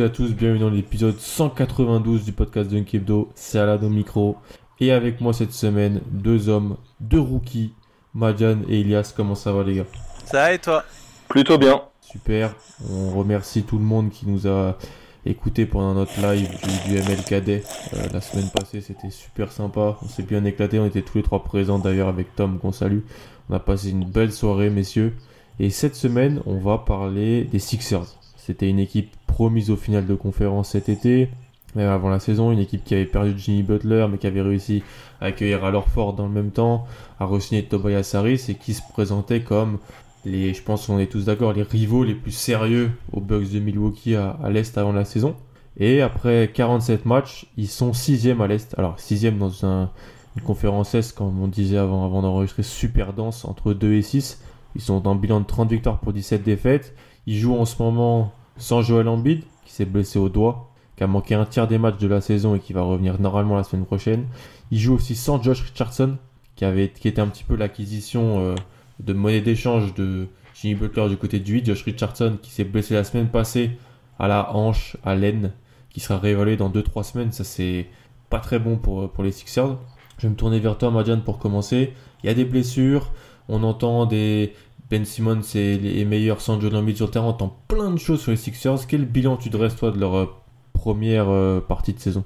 Salut à tous, bienvenue dans l'épisode 192 du podcast Dunk Hebdo, c'est Alado Micro. Et avec moi cette semaine, deux hommes, deux rookies, Madian et Elias, comment ça va les gars? Ça va et toi? Plutôt bien. Super, on remercie tout le monde qui nous a écouté pendant notre live du, du MLKD euh, la semaine passée, c'était super sympa, on s'est bien éclaté, on était tous les trois présents d'ailleurs avec Tom qu'on salue. On a passé une belle soirée messieurs. Et cette semaine, on va parler des Sixers. C'était une équipe promise au final de conférence cet été, même avant la saison, une équipe qui avait perdu Jimmy Butler, mais qui avait réussi à accueillir Al Horford dans le même temps, à re-signer Tobias Harris et qui se présentait comme les, je pense qu'on est tous d'accord, les rivaux les plus sérieux aux Bucks de Milwaukee à, l'Est avant la saison. Et après 47 matchs, ils sont 6 à l'Est. Alors 6 dans un- une conférence Est, comme on disait avant, avant d'enregistrer, super dense, entre 2 et 6. Ils sont dans un bilan de 30 victoires pour 17 défaites. Ils jouent en ce moment sans Joel Embiid, qui s'est blessé au doigt, qui a manqué un tiers des matchs de la saison et qui va revenir normalement la semaine prochaine. Ils jouent aussi sans Josh Richardson, qui, avait, qui était un petit peu l'acquisition euh, de monnaie d'échange de Jimmy Butler du côté du 8. Josh Richardson, qui s'est blessé la semaine passée à la hanche, à l'aine, qui sera réévalué dans 2-3 semaines. Ça, c'est pas très bon pour, pour les Sixers. Je vais me tourner vers toi, Madiane, pour commencer. Il y a des blessures. On entend des Ben Simmons c'est les meilleurs sans Joel Embiid sur le terrain. On entend plein de choses sur les Sixers. Quel bilan tu dresses, toi, de leur euh, première euh, partie de saison?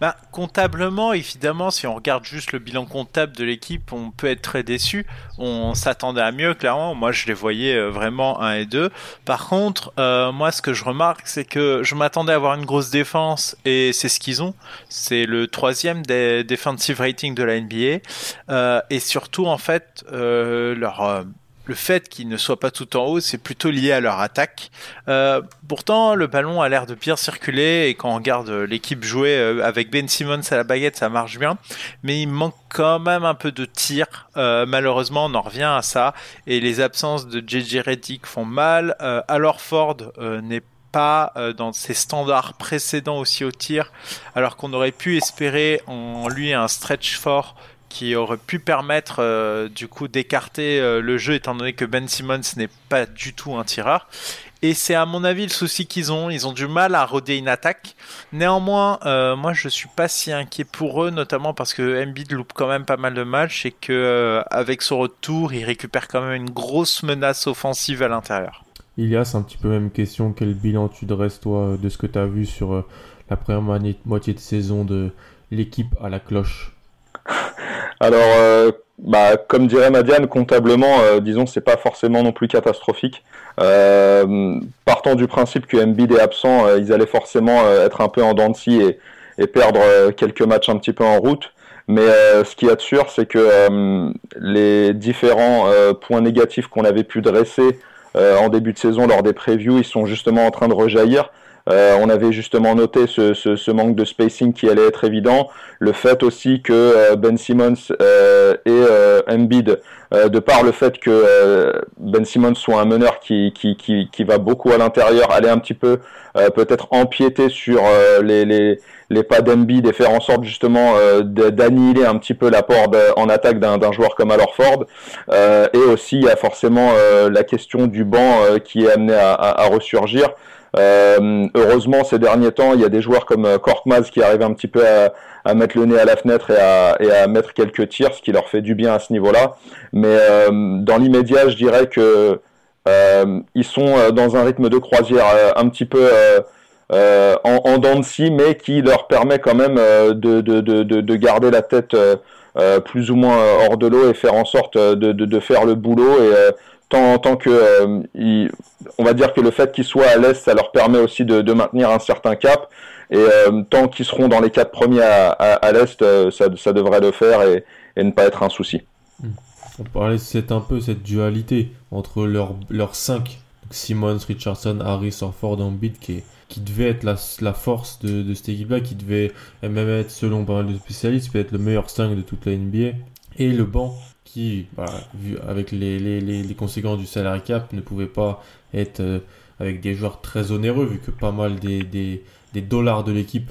Ben, comptablement, évidemment, si on regarde juste le bilan comptable de l'équipe, on peut être très déçu. On s'attendait à mieux, clairement. Moi, je les voyais euh, vraiment 1 et 2. Par contre, moi, ce que je remarque, c'est que je m'attendais à avoir une grosse défense, et c'est ce qu'ils ont. C'est le troisième des defensive rating de la NBA. Et surtout, en fait, leur... le fait qu'ils ne soient pas tout en haut, c'est plutôt lié à leur attaque. Euh, pourtant, le ballon a l'air de bien circuler et quand on regarde l'équipe jouer euh, avec Ben Simmons à la baguette, ça marche bien. Mais il manque quand même un peu de tir. Euh, malheureusement, on en revient à ça. Et les absences de JJ Redick font mal. Alors Ford n'est pas dans ses standards précédents aussi au tir, alors qu'on aurait pu espérer en lui un stretch fort qui aurait pu permettre euh, du coup d'écarter euh, le jeu étant donné que Ben Simmons n'est pas du tout un tireur. Et c'est à mon avis le souci qu'ils ont. Ils ont du mal à roder une attaque. Néanmoins, euh, moi je suis pas si inquiet pour eux, notamment parce que Embiid loupe quand même pas mal de matchs et que avec son retour, il récupère quand même une grosse menace offensive à l'intérieur. Ilias, un petit peu même question. Quel bilan tu dresses, toi, de ce que tu as vu sur la première moitié de saison de l'équipe à la cloche? Alors, euh, bah, comme dirait Madiane, comptablement, euh, disons, c'est pas forcément non plus catastrophique. Euh, partant du principe que Embiid est absent, euh, ils allaient forcément être un peu en dents de scie et, et perdre quelques matchs un petit peu en route. Mais ce qu'il y a de sûr, c'est que les différents points négatifs qu'on avait pu dresser en début de saison lors des previews, ils sont justement en train de rejaillir. On avait justement noté ce, ce, manque de spacing qui allait être évident, le fait aussi que Ben Simmons et Embiid, de par le fait que Ben Simmons soit un meneur qui, qui, qui, qui va beaucoup à l'intérieur, aller un petit peu peut-être empiéter sur les, les les pas d'Embiid et faire en sorte justement euh, d'annihiler un petit peu l'apport en attaque d'un joueur comme Alor Ford. Euh, et aussi, il y a forcément euh, la question du banc qui est amené à, à, ressurgir. Heureusement, ces derniers temps, il y a des joueurs comme Korkmaz qui arrivent un petit peu à, mettre le nez à la fenêtre et à, et à, mettre quelques tirs, ce qui leur fait du bien à ce niveau-là. Mais dans l'immédiat, je dirais que ils sont dans un rythme de croisière un petit peu euh, en, en dents de scie, mais qui leur permet quand même euh, de, de, de, de, garder la tête euh, plus ou moins hors de l'eau et faire en sorte de, faire le boulot. Tant, tant que, on va dire que le fait qu'ils soient à l'est, ça leur permet aussi de, maintenir un certain cap. Et tant qu'ils seront dans les quatre premiers à, à, l'est, ça, ça, devrait le faire et, et, ne pas être un souci. On parlait c'est un peu cette dualité entre leurs leur 5, Simmons, Richardson, Harris, Orford, Embiid, qui qui devait être la, la force de, de cette équipe-là, qui devait même être, selon pas mal de spécialistes, peut-être le meilleur 5 de toute la NBA. Et le banc, bah, vu avec les, les, les, conséquences du salary cap, ne pouvait pas être euh, avec des joueurs très onéreux, vu que pas mal des, des, des dollars de l'équipe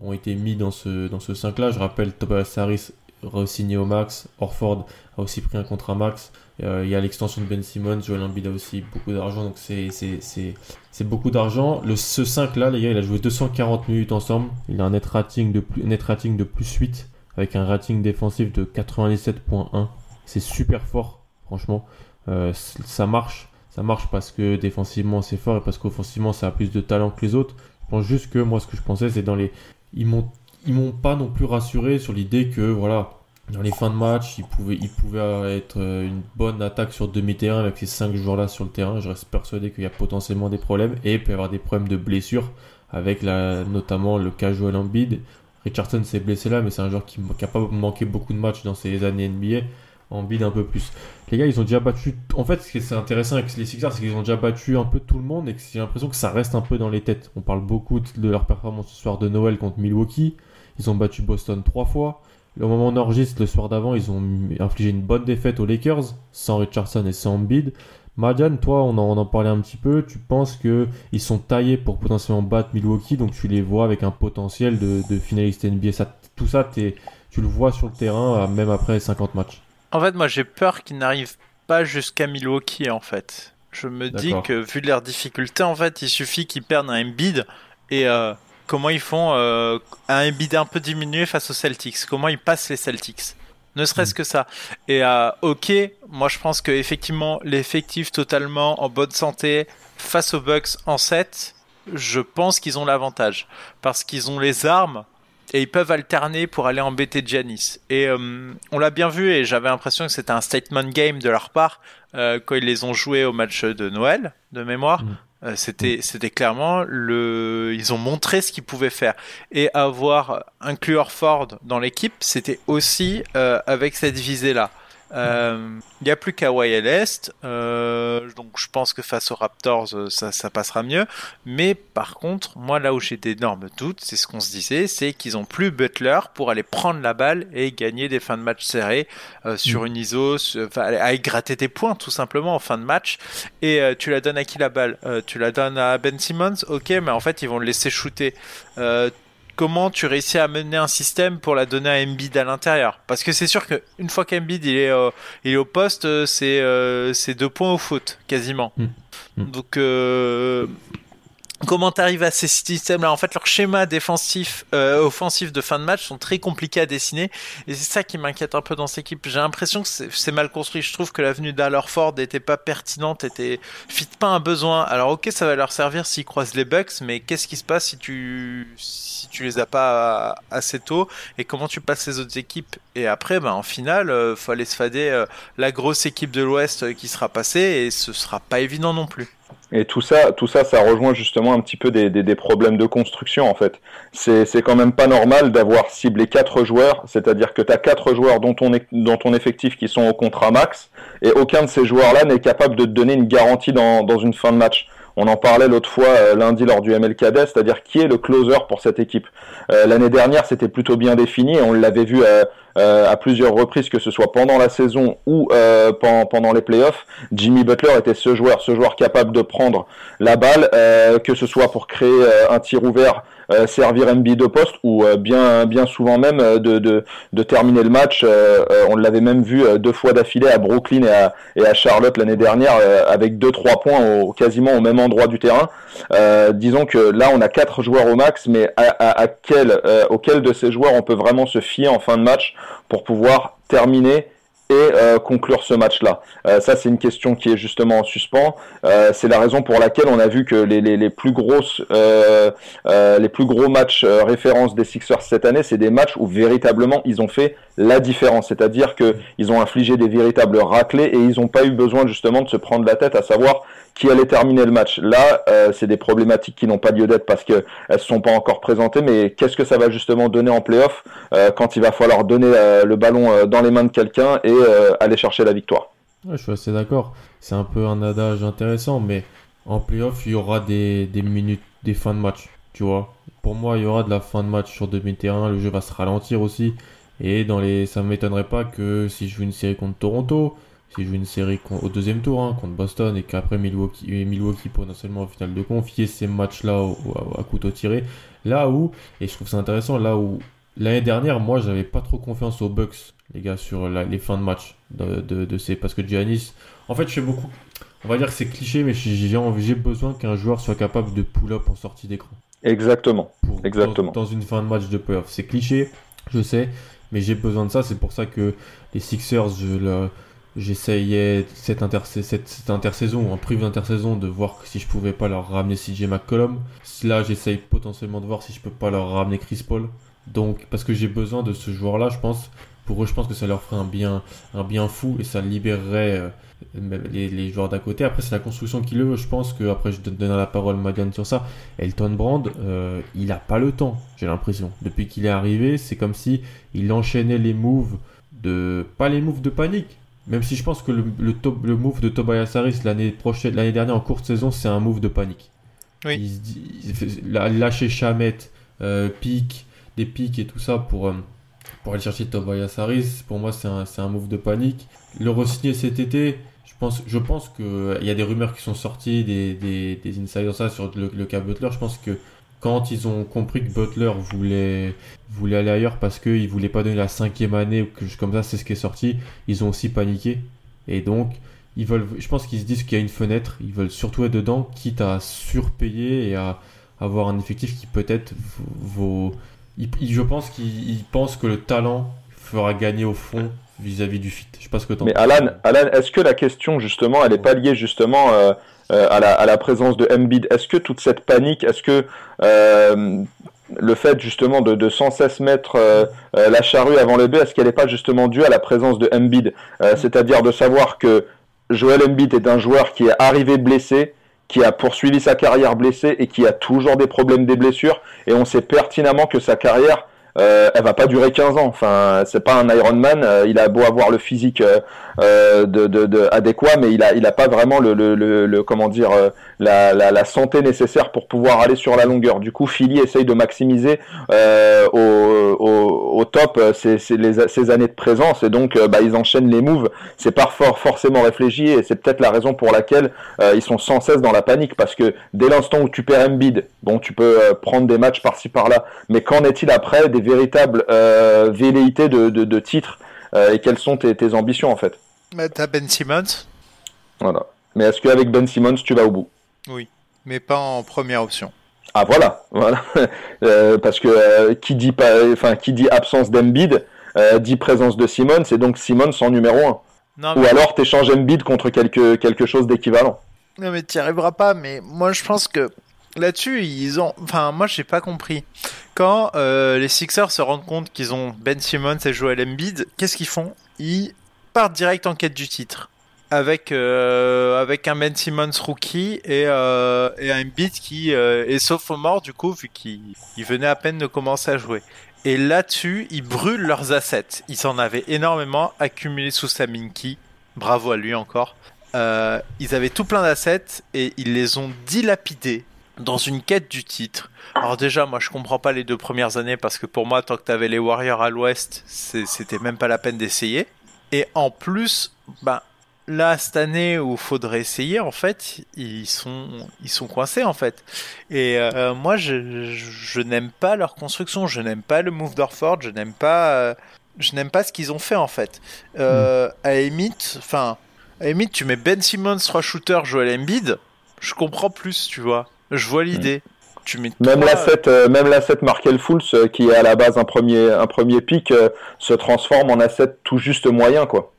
ont été mis dans ce, dans ce 5-là. Je rappelle, Tobias Harris re-signé au max, Orford a aussi pris un contrat max. Euh, il y a l'extension de Ben Simmons, Joel Embiid a aussi beaucoup d'argent, donc c'est beaucoup d'argent. Le ce 5 là, les gars, il a joué 240 minutes ensemble. Il a un net rating de plus, net rating de plus 8 avec un rating défensif de 97.1. C'est super fort, franchement. Euh, ça marche, ça marche parce que défensivement c'est fort et parce qu'offensivement ça a plus de talent que les autres. Je pense juste que moi ce que je pensais c'est dans les, ils m'ont ils m'ont pas non plus rassuré sur l'idée que voilà dans les fins de match, il pouvait, il pouvait être euh, une bonne attaque sur demi-terrain avec ces 5 joueurs-là sur le terrain. Je reste persuadé qu'il y a potentiellement des problèmes et il peut y avoir des problèmes de blessures avec notamment le cas Joel Embiid. Richardson s'est blessé là, mais c'est un joueur qui n'a pas manqué beaucoup de matchs dans ses années NBA. Embiid un peu plus. Les gars, ils ont déjà battu. En fait, ce qui est intéressant avec les Sixers, c'est qu'ils ont déjà battu un peu tout le monde et que j'ai l'impression que ça reste un peu dans les têtes. On parle beaucoup de leur performance ce soir de Noël contre Milwaukee. Ils ont battu Boston trois fois. Au moment où on enregistre, le soir d'avant, ils ont infligé une bonne défaite aux Lakers, sans Richardson et sans Embiid. Madiane, toi, on en, en parlait un petit peu. Tu penses qu'ils sont taillés pour potentiellement battre Milwaukee, donc tu les vois avec un potentiel de, finaliste NBA. Tout ça, tu le vois sur le terrain, même après 50 matchs. En fait, moi, j'ai peur qu'ils n'arrivent pas jusqu'à Milwaukee, en fait. Je me dis que, vu leurs difficultés, en fait, il suffit qu'ils perdent un Embiid et euh, comment ils font euh, un bid un peu diminué face aux Celtics, comment ils passent les Celtics? Ne serait-ce mm. que ça. Et euh, ok, moi je pense que effectivement l'effectif totalement en bonne santé face aux Bucks en 7, je pense qu'ils ont l'avantage parce qu'ils ont les armes et ils peuvent alterner pour aller embêter Janis. Et euh, on l'a bien vu et j'avais l'impression que c'était un statement game de leur part euh, quand ils les ont joués au match de Noël de mémoire. Mm. Euh, c'était, c'était clairement le, ils ont montré ce qu'ils pouvaient faire et avoir inclus Ford dans l'équipe, c'était aussi avec cette visée là. Euh, il n'y a plus Kawhi à l'Est, euh, donc je pense que face aux Raptors, euh, ça, ça, passera mieux. Mais par contre, moi là où j'ai d'énormes doutes, c'est ce qu'on se disait, c'est qu'ils ont plus Butler pour aller prendre la balle et gagner des fins de match serrées sur mm. une ISO, enfin, aller gratter tes points tout simplement en fin de match. Et tu la donnes à qui la balle? Tu la donnes à Ben Simmons? Ok, mais en fait ils vont le laisser shooter comment tu réussis à mener un système pour la donner à Embiid à l'intérieur Parce que c'est sûr qu'une fois qu'Embiid il est, euh, il est au poste, euh, c'est euh, deux points au foot, quasiment. Mm. Mm. Donc, comment tu arrives à ces systèmes-là? En fait, leurs schémas défensifs, euh, offensifs de fin de match sont très compliqués à dessiner, et c'est ça qui m'inquiète un peu dans cette équipe. J'ai l'impression que c'est mal construit. Je trouve que l'avenue d'Allerford n'était pas pertinente, était fit pas un besoin. Alors ok, ça va leur servir s'ils croisent les Bucks, mais qu'est-ce qui se passe si tu si tu les as pas assez tôt? Et comment tu passes les autres équipes? Et après, ben en finale, euh, faut aller se fader euh, la grosse équipe de l'Ouest euh, qui sera passée, et ce sera pas évident non plus. Et tout ça, tout ça, ça rejoint justement un petit peu des, des, des problèmes de construction en fait. C'est quand même pas normal d'avoir ciblé quatre joueurs, c'est-à-dire que tu as quatre joueurs dont ton, dont ton effectif qui sont au contrat max, et aucun de ces joueurs-là n'est capable de te donner une garantie dans, dans une fin de match. on en parlait l'autre fois lundi lors du MLKD, c'est-à-dire qui est le closer pour cette équipe. L'année dernière, c'était plutôt bien défini et on l'avait vu à plusieurs reprises, que ce soit pendant la saison ou pendant, les playoffs. Jimmy Butler était ce joueur, ce joueur capable de prendre la balle, que ce soit pour créer un tir ouvert euh, servir MB de poste ou euh, bien bien souvent même euh, de, de, terminer le match. on l'avait même vu deux fois d'affilée à Brooklyn et à, et à Charlotte l'année dernière avec deux trois points au, quasiment au même endroit du terrain. disons que là on a quatre joueurs au max, mais à, à quel auquel de ces joueurs on peut vraiment se fier en fin de match pour pouvoir terminer et euh, conclure ce match-là. Euh, ça, c'est une question qui est justement en suspens. Euh, c'est la raison pour laquelle on a vu que les, les, les plus grosses, les plus gros matchs référence des Sixers cette année, c'est des matchs où véritablement ils ont fait la différence. C'est-à-dire que ils ont infligé des véritables raclés et ils n'ont pas eu besoin justement de se prendre la tête à savoir qui allait terminer le match. Là, euh, c'est des problématiques qui n'ont pas lieu d'être parce qu'elles ne sont pas encore présentées, mais qu'est-ce que ça va justement donner en playoff euh, quand il va falloir donner euh, le ballon dans les mains de quelqu'un et aller chercher la victoire Je suis assez d'accord. C'est un peu un adage intéressant, mais en playoff, il y aura des, minutes, des fins de match, tu vois. Pour moi, il y aura de la fin de match sur demi-terrain, le jeu va se ralentir aussi. Et dans les, ça ne m'étonnerait pas que si je joue une série contre Toronto, si je joue une série au deuxième tour hein, contre Boston et qu'après Milwaukee, Milwaukee potentiellement au final de confier ces matchs-là à, couteau tiré, là où, et je trouve ça intéressant, là où l'année dernière, moi j'avais pas trop confiance aux Bucks, les gars, sur les fins de match de, de, ces, parce que Giannis, en fait je fais beaucoup, on va dire que c'est cliché, mais j'ai besoin qu'un joueur soit capable de pull-up en sortie d'écran. Exactement. Exactement. Dans, une fin de match de playoff. C'est cliché, je sais, mais j'ai besoin de ça. C'est pour ça que les Sixers, je le, j'essayais cette, cette, intersaison, en privé d'intersaison, de voir si je pouvais pas leur ramener CJ McCollum. Là, j'essaye potentiellement de voir si je peux pas leur ramener Chris Paul. Donc, parce que j'ai besoin de ce joueur-là, je pense. Pour eux, je pense que ça leur ferait un bien, un bien fou et ça libérerait euh, les, joueurs d'à côté. Après, c'est la construction qui le veut. Je pense que, après, je donnerai la parole à Madiane sur ça. Elton Brand, euh, il a pas le temps, j'ai l'impression. Depuis qu'il est arrivé, c'est comme si il enchaînait les moves de. Pas les moves de panique, même si je pense que le, le, move de Tobias Harris l'année prochaine, l'année dernière en courte saison, c'est un move de panique. Oui. Il, lâcher Chamet, euh, pique, des pics et tout ça pour, pour aller chercher Tobias Harris, pour moi c'est un, un, move de panique. Le re-signer cet été, je pense, je pense qu'il y a des rumeurs qui sont sorties, des, des, des insiders ça sur le, cas Butler. Je pense que quand ils ont compris que Butler voulait, aller ailleurs parce qu'il voulait pas donner la cinquième année ou quelque chose comme ça, c'est ce qui est sorti, ils ont aussi paniqué. Et donc, ils veulent, je pense qu'ils se disent qu'il y a une fenêtre, ils veulent surtout être dedans, quitte à surpayer et à avoir un effectif qui peut-être vaut. Je pense qu'ils pensent que le talent fera gagner au fond vis-à-vis du fit. Je sais pas ce que Mais Alan, Alan est-ce que la question justement, elle n'est pas liée justement euh, euh, à, la, à, la, présence de Embiid? Est-ce que toute cette panique, est-ce que euh, le fait justement de, de sans cesse mettre euh, la charrue avant le bœuf, est-ce qu'elle n'est pas justement due à la présence de Embiid? C'est-à-dire de savoir que Joel Embiid est un joueur qui est arrivé blessé, qui a poursuivi sa carrière blessée et qui a toujours des problèmes des blessures, et on sait pertinemment que sa carrière euh, elle va pas durer 15 ans. Enfin, c'est pas un Ironman. Euh, il a beau avoir le physique euh, euh, de, de, adéquat, mais il a, il a pas vraiment le, le, le, comment dire, la, la, la, santé nécessaire pour pouvoir aller sur la longueur. Du coup, Philly essaye de maximiser au, au, top ses, années de présence et donc bah, ils enchaînent les moves. C'est pas forcément réfléchi et c'est peut-être la raison pour laquelle ils sont sans cesse dans la panique parce que dès l'instant où tu perds Embiid, bon, tu peux prendre des matchs par-ci par-là, mais qu'en est-il après? Des véritables euh, velléités de, de, titres euh, et quelles sont tes, ambitions en fait? Bah, T'as Ben Simmons. Voilà. Mais est-ce qu'avec Ben Simmons, tu vas au bout? Oui, mais pas en première option. Ah voilà, voilà. Euh, parce que qui dit pas, enfin qui dit absence d'Embiid dit présence de Simmons, c'est donc Simmons en numéro 1. Ou alors t'échanges Embiid contre quelque, quelque chose d'équivalent. Non mais t'y arriveras pas, mais moi je pense que là-dessus, ils ont. Enfin, moi, j'ai pas compris. Quand euh, les Sixers se rendent compte qu'ils ont Ben Simmons et Joel Embiid, qu'est-ce qu'ils font? Ils partent direct en quête du titre. Avec, euh, avec un Ben Simmons rookie et, euh, et un Embiid qui est sophomore, du coup, vu qu'il venait à peine de commencer à jouer. Et là-dessus, ils brûlent leurs assets. Ils en avaient énormément accumulé sous Saminki. Bravo à lui encore. ils avaient tout plein d'assets et ils les ont dilapidés dans une quête du titre. Alors déjà, moi je comprends pas les deux premières années parce que pour moi, tant que t'avais les Warriors à l'ouest, c'était même pas la peine d'essayer. Et en plus, bah là cette année où faudrait essayer, en fait, ils sont ils sont coincés en fait. Et euh, moi, je, je, n'aime pas leur construction, je n'aime pas le move d'Orford, je n'aime pas euh, je n'aime pas ce qu'ils ont fait en fait. Euh, mm. À Emit, enfin, à Emit, tu mets Ben Simmons, 3 shooters, Joel Embiid, je comprends plus, tu vois. Je vois l'idée. Mm. Tu mets même l'asset, euh, même l'asset Markel Fools, euh, qui est à la base un premier, un premier pic, euh, se transforme en asset tout juste moyen, quoi.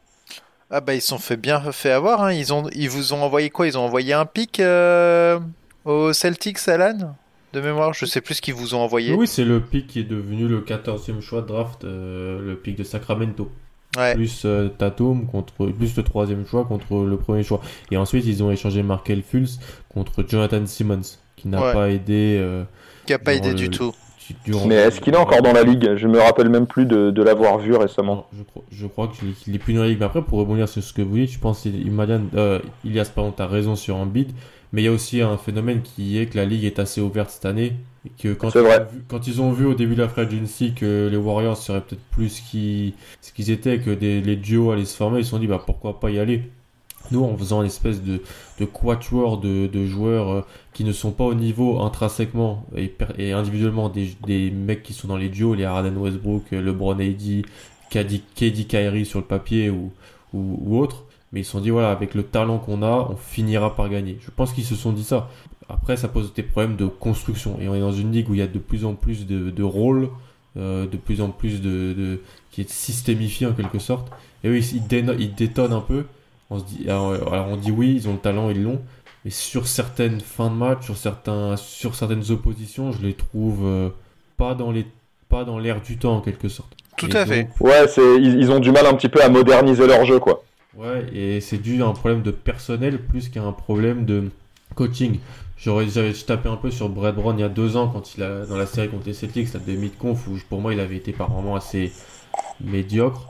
Ah bah ils sont fait bien fait avoir. Hein. Ils ont, ils vous ont envoyé quoi? Ils ont envoyé un pic au Celtics, Alan? De mémoire, je sais plus ce qu'ils vous ont envoyé. Oui, c'est le pic qui est devenu le 14e choix de draft, le pic de Sacramento. Plus Tatum contre plus le troisième choix contre le premier choix. Et ensuite ils ont échangé Markel Fultz contre Jonathan Simmons qui n'a pas aidé. Euh, qui n'a pas aidé du tout. Mais est-ce qu'il est encore dans la ligue? Je me rappelle même plus de, de l'avoir vu récemment. Je crois, je crois qu'il est plus dans la ligue. Mais après, pour rebondir sur ce que vous dites, je pense qu'Ilias, euh, Ilias, pardon, tu as raison sur un bid. Mais il y a aussi un phénomène qui est que la ligue est assez ouverte cette année. Et que quand, ils, vrai. Ont vu, quand ils ont vu au début de la free agency que les Warriors seraient peut-être plus ce qu'ils étaient, que des, les duos allaient se former, ils se sont dit bah, pourquoi pas y aller? Nous, en faisant une espèce de, de quatuor de, de joueurs euh, qui ne sont pas au niveau intrinsèquement et, et individuellement des, des, mecs qui sont dans les duos, les Harden Westbrook, LeBron AD, KD, KD Kyrie sur le papier ou, ou, ou autre. Mais ils se sont dit, voilà, avec le talent qu'on a, on finira par gagner. Je pense qu'ils se sont dit ça. Après, ça pose des problèmes de construction. Et on est dans une ligue où il y a de plus en plus de, de rôles, euh, de plus en plus de, de, qui est systémifié en quelque sorte. Et oui, ils détonnent un peu. On se dit, alors, on dit oui, ils ont le talent, ils l'ont. Mais sur certaines fins de match, sur, certains, sur certaines oppositions, je les trouve euh, pas dans les pas dans l'air du temps en quelque sorte. Tout à fait. Ouais, ils, ont du mal un petit peu à moderniser leur jeu quoi. Ouais, et c'est dû à un problème de personnel plus qu'à un problème de coaching. J'aurais j'avais tapé un peu sur Brad Brown il y a deux ans quand il a dans la série contre les Celtics, la demi-conf où pour moi il avait été par moments assez médiocre.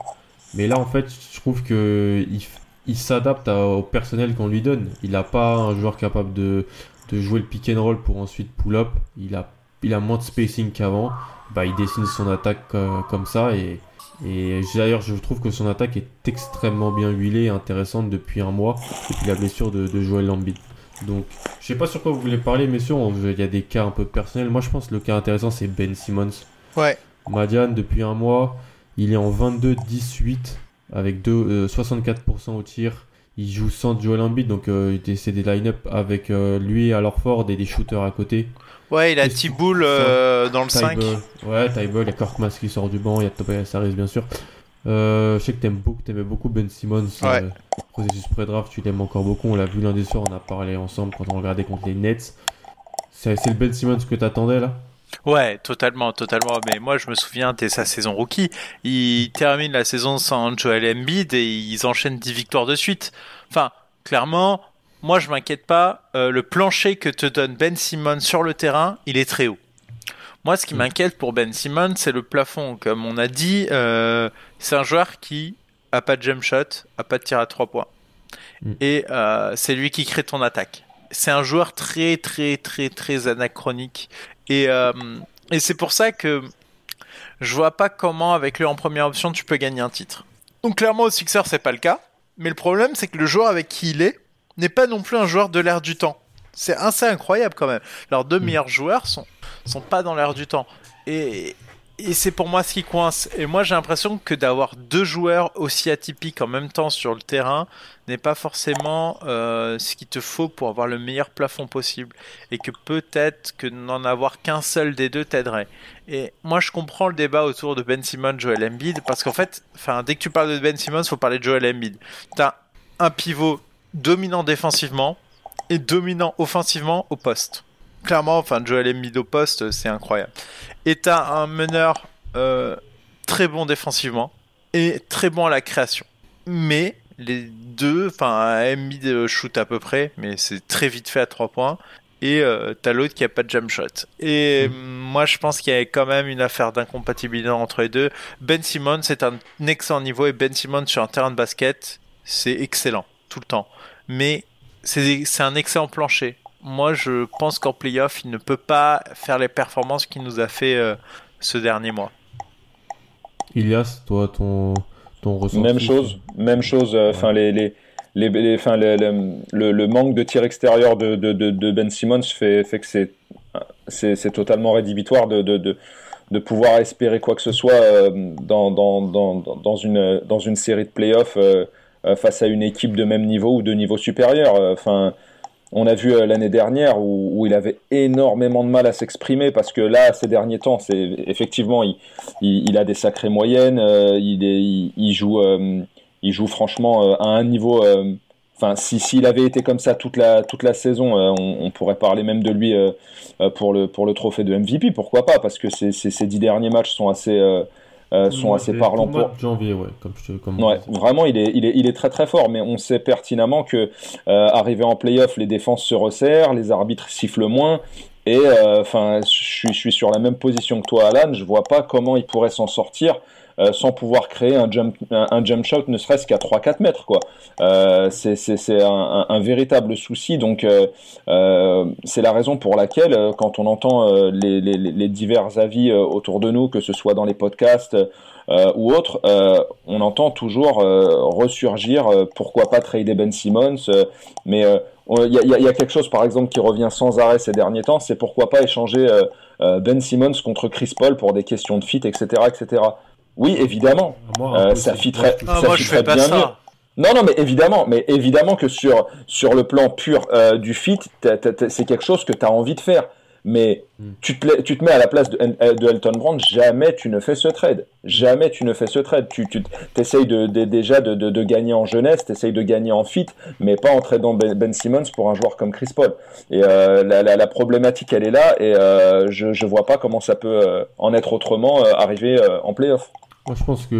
Mais là en fait, je trouve que il, il s'adapte au personnel qu'on lui donne. Il n'a pas un joueur capable de, de, jouer le pick and roll pour ensuite pull up. Il a, il a moins de spacing qu'avant. Bah, il dessine son attaque euh, comme ça et, et d'ailleurs je trouve que son attaque est extrêmement bien huilée et intéressante depuis un mois depuis la blessure de, de Joel Embiid. Donc sais pas sur quoi vous voulez parler messieurs, il y a des cas un peu personnels. Moi je pense que le cas intéressant c'est Ben Simmons. Ouais. Madiane depuis un mois, il est en 22-18 avec deux, 64% euh, au tir. Il joue sans Joel Embiid, donc euh, c'est des line-up avec euh, lui à Ford et des shooters à côté. Ouais, il a Tiboul dans le 5. Ouais, Tyball, il y a Korkmaz qui sort du banc, il y a Tobias Harris bien sûr. Je sais que t'aimes beaucoup, aimais beaucoup Ben Simmons. Ouais. processus pré-draft, tu l'aimes encore beaucoup. On l'a vu l'un des soirs, on a parlé ensemble quand on regardait contre les Nets. C'est le Ben Simmons que t'attendais là? Ouais, totalement, totalement. Mais moi, je me souviens dès sa saison rookie, il termine la saison sans Joel Embiid et ils enchaînent 10 victoires de suite. Enfin, clairement, moi, je m'inquiète pas. Euh, le plancher que te donne Ben Simmons sur le terrain, il est très haut. Moi, ce qui mm. m'inquiète pour Ben Simmons, c'est le plafond. Comme on a dit, euh, c'est un joueur qui a pas de jump shot, a pas de tir à trois points. Mm. Et euh, c'est lui qui crée ton attaque c'est un joueur très très très très anachronique et, euh, et c'est pour ça que je vois pas comment avec lui en première option tu peux gagner un titre. Donc clairement au Sixer c'est pas le cas, mais le problème c'est que le joueur avec qui il est n'est pas non plus un joueur de l'air du temps. C'est assez incroyable quand même. Leurs deux mm. meilleurs joueurs sont sont pas dans l'air du temps. Et, et c'est pour moi ce qui coince. Et moi j'ai l'impression que d'avoir deux joueurs aussi atypiques en même temps sur le terrain n'est pas forcément euh, ce qu'il te faut pour avoir le meilleur plafond possible. Et que peut-être que n'en avoir qu'un seul des deux t'aiderait. Et moi je comprends le débat autour de Ben Simmons, Joel Embiid, parce qu'en fait, enfin dès que tu parles de Ben Simmons, faut parler de Joel Embiid. T'as un pivot dominant défensivement et dominant offensivement au poste clairement, enfin, Joel Embiid au poste, c'est incroyable. Et t'as un meneur euh, très bon défensivement et très bon à la création. Mais les deux, enfin, Embiid euh, shoot à peu près, mais c'est très vite fait à 3 points. Et euh, t'as l'autre qui a pas de jump shot. Et mm. moi, je pense qu'il y a quand même une affaire d'incompatibilité entre les deux. Ben Simmons, c'est un excellent niveau et Ben Simmons sur un terrain de basket, c'est excellent tout le temps. mais c'est un excellent plancher. Moi, je pense qu'en playoff, il ne peut pas faire les performances qu'il nous a fait euh, ce dernier mois. Ilias, toi, ton, ton ressenti Même chose, même chose. Euh, enfin, les, les, les, le, le, manque de tir extérieur de, de, de, Ben Simmons fait, fait que c'est c'est totalement rédhibitoire de, de, de, pouvoir espérer quoi que ce soit euh, dans, dans, dans, dans, une, dans une série de playoffs face à une équipe de même niveau ou de niveau supérieur. Enfin, on a vu euh, l'année dernière où, il avait énormément de mal à s'exprimer parce que là, ces derniers temps, effectivement, il, a des sacrées moyennes, euh, il, joue, euh, il joue franchement à un niveau. Enfin, si s'il avait été comme ça toute la saison, on, pourrait parler même de lui pour le pour le trophée de MVP. Pourquoi pas Parce que ces dix derniers matchs sont assez euh, sont assez parlants pour. janvier, ouais, comme comme ouais, vraiment, il est, il, est, il est très très fort, mais on sait pertinemment que euh, arrivé en playoff, les défenses se resserrent, les arbitres sifflent moins. Et euh, enfin, je suis sur la même position que toi, Alan. Je vois pas comment il pourrait s'en sortir euh, sans pouvoir créer un jump, un, jump shot ne serait-ce qu'à 3-4 mètres. Euh, c'est un, un, véritable souci. Donc, euh, c'est la raison pour laquelle, quand on entend les, divers avis autour de nous, que ce soit dans les podcasts ou autres, on entend toujours ressurgir pourquoi pas trader Ben Simmons. mais il y, y, a quelque chose, par exemple, qui revient sans arrêt ces derniers temps, c'est pourquoi pas échanger Ben Simmons contre Chris Paul pour des questions de fit, etc., etc. Oui, évidemment. Euh, ça fitterait, ah, moi, je fais pas bien ça. mieux. Non, non, mais évidemment, mais évidemment que sur, sur le plan pur euh, du fit, c'est quelque chose que tu as envie de faire. Mais hmm. tu, te, tu te mets à la place de, de, Elton Brand, jamais tu ne fais ce trade. Jamais tu ne fais ce trade. Tu, tu essayes de, déjà de, de, gagner en jeunesse, tu essayes de gagner en fit, mais pas en tradant ben, ben, Simmons pour un joueur comme Chris Paul. Et euh, la, la, la, problématique, elle est là, et euh, je ne vois pas comment ça peut euh, en être autrement arriver en playoff. Moi, je pense que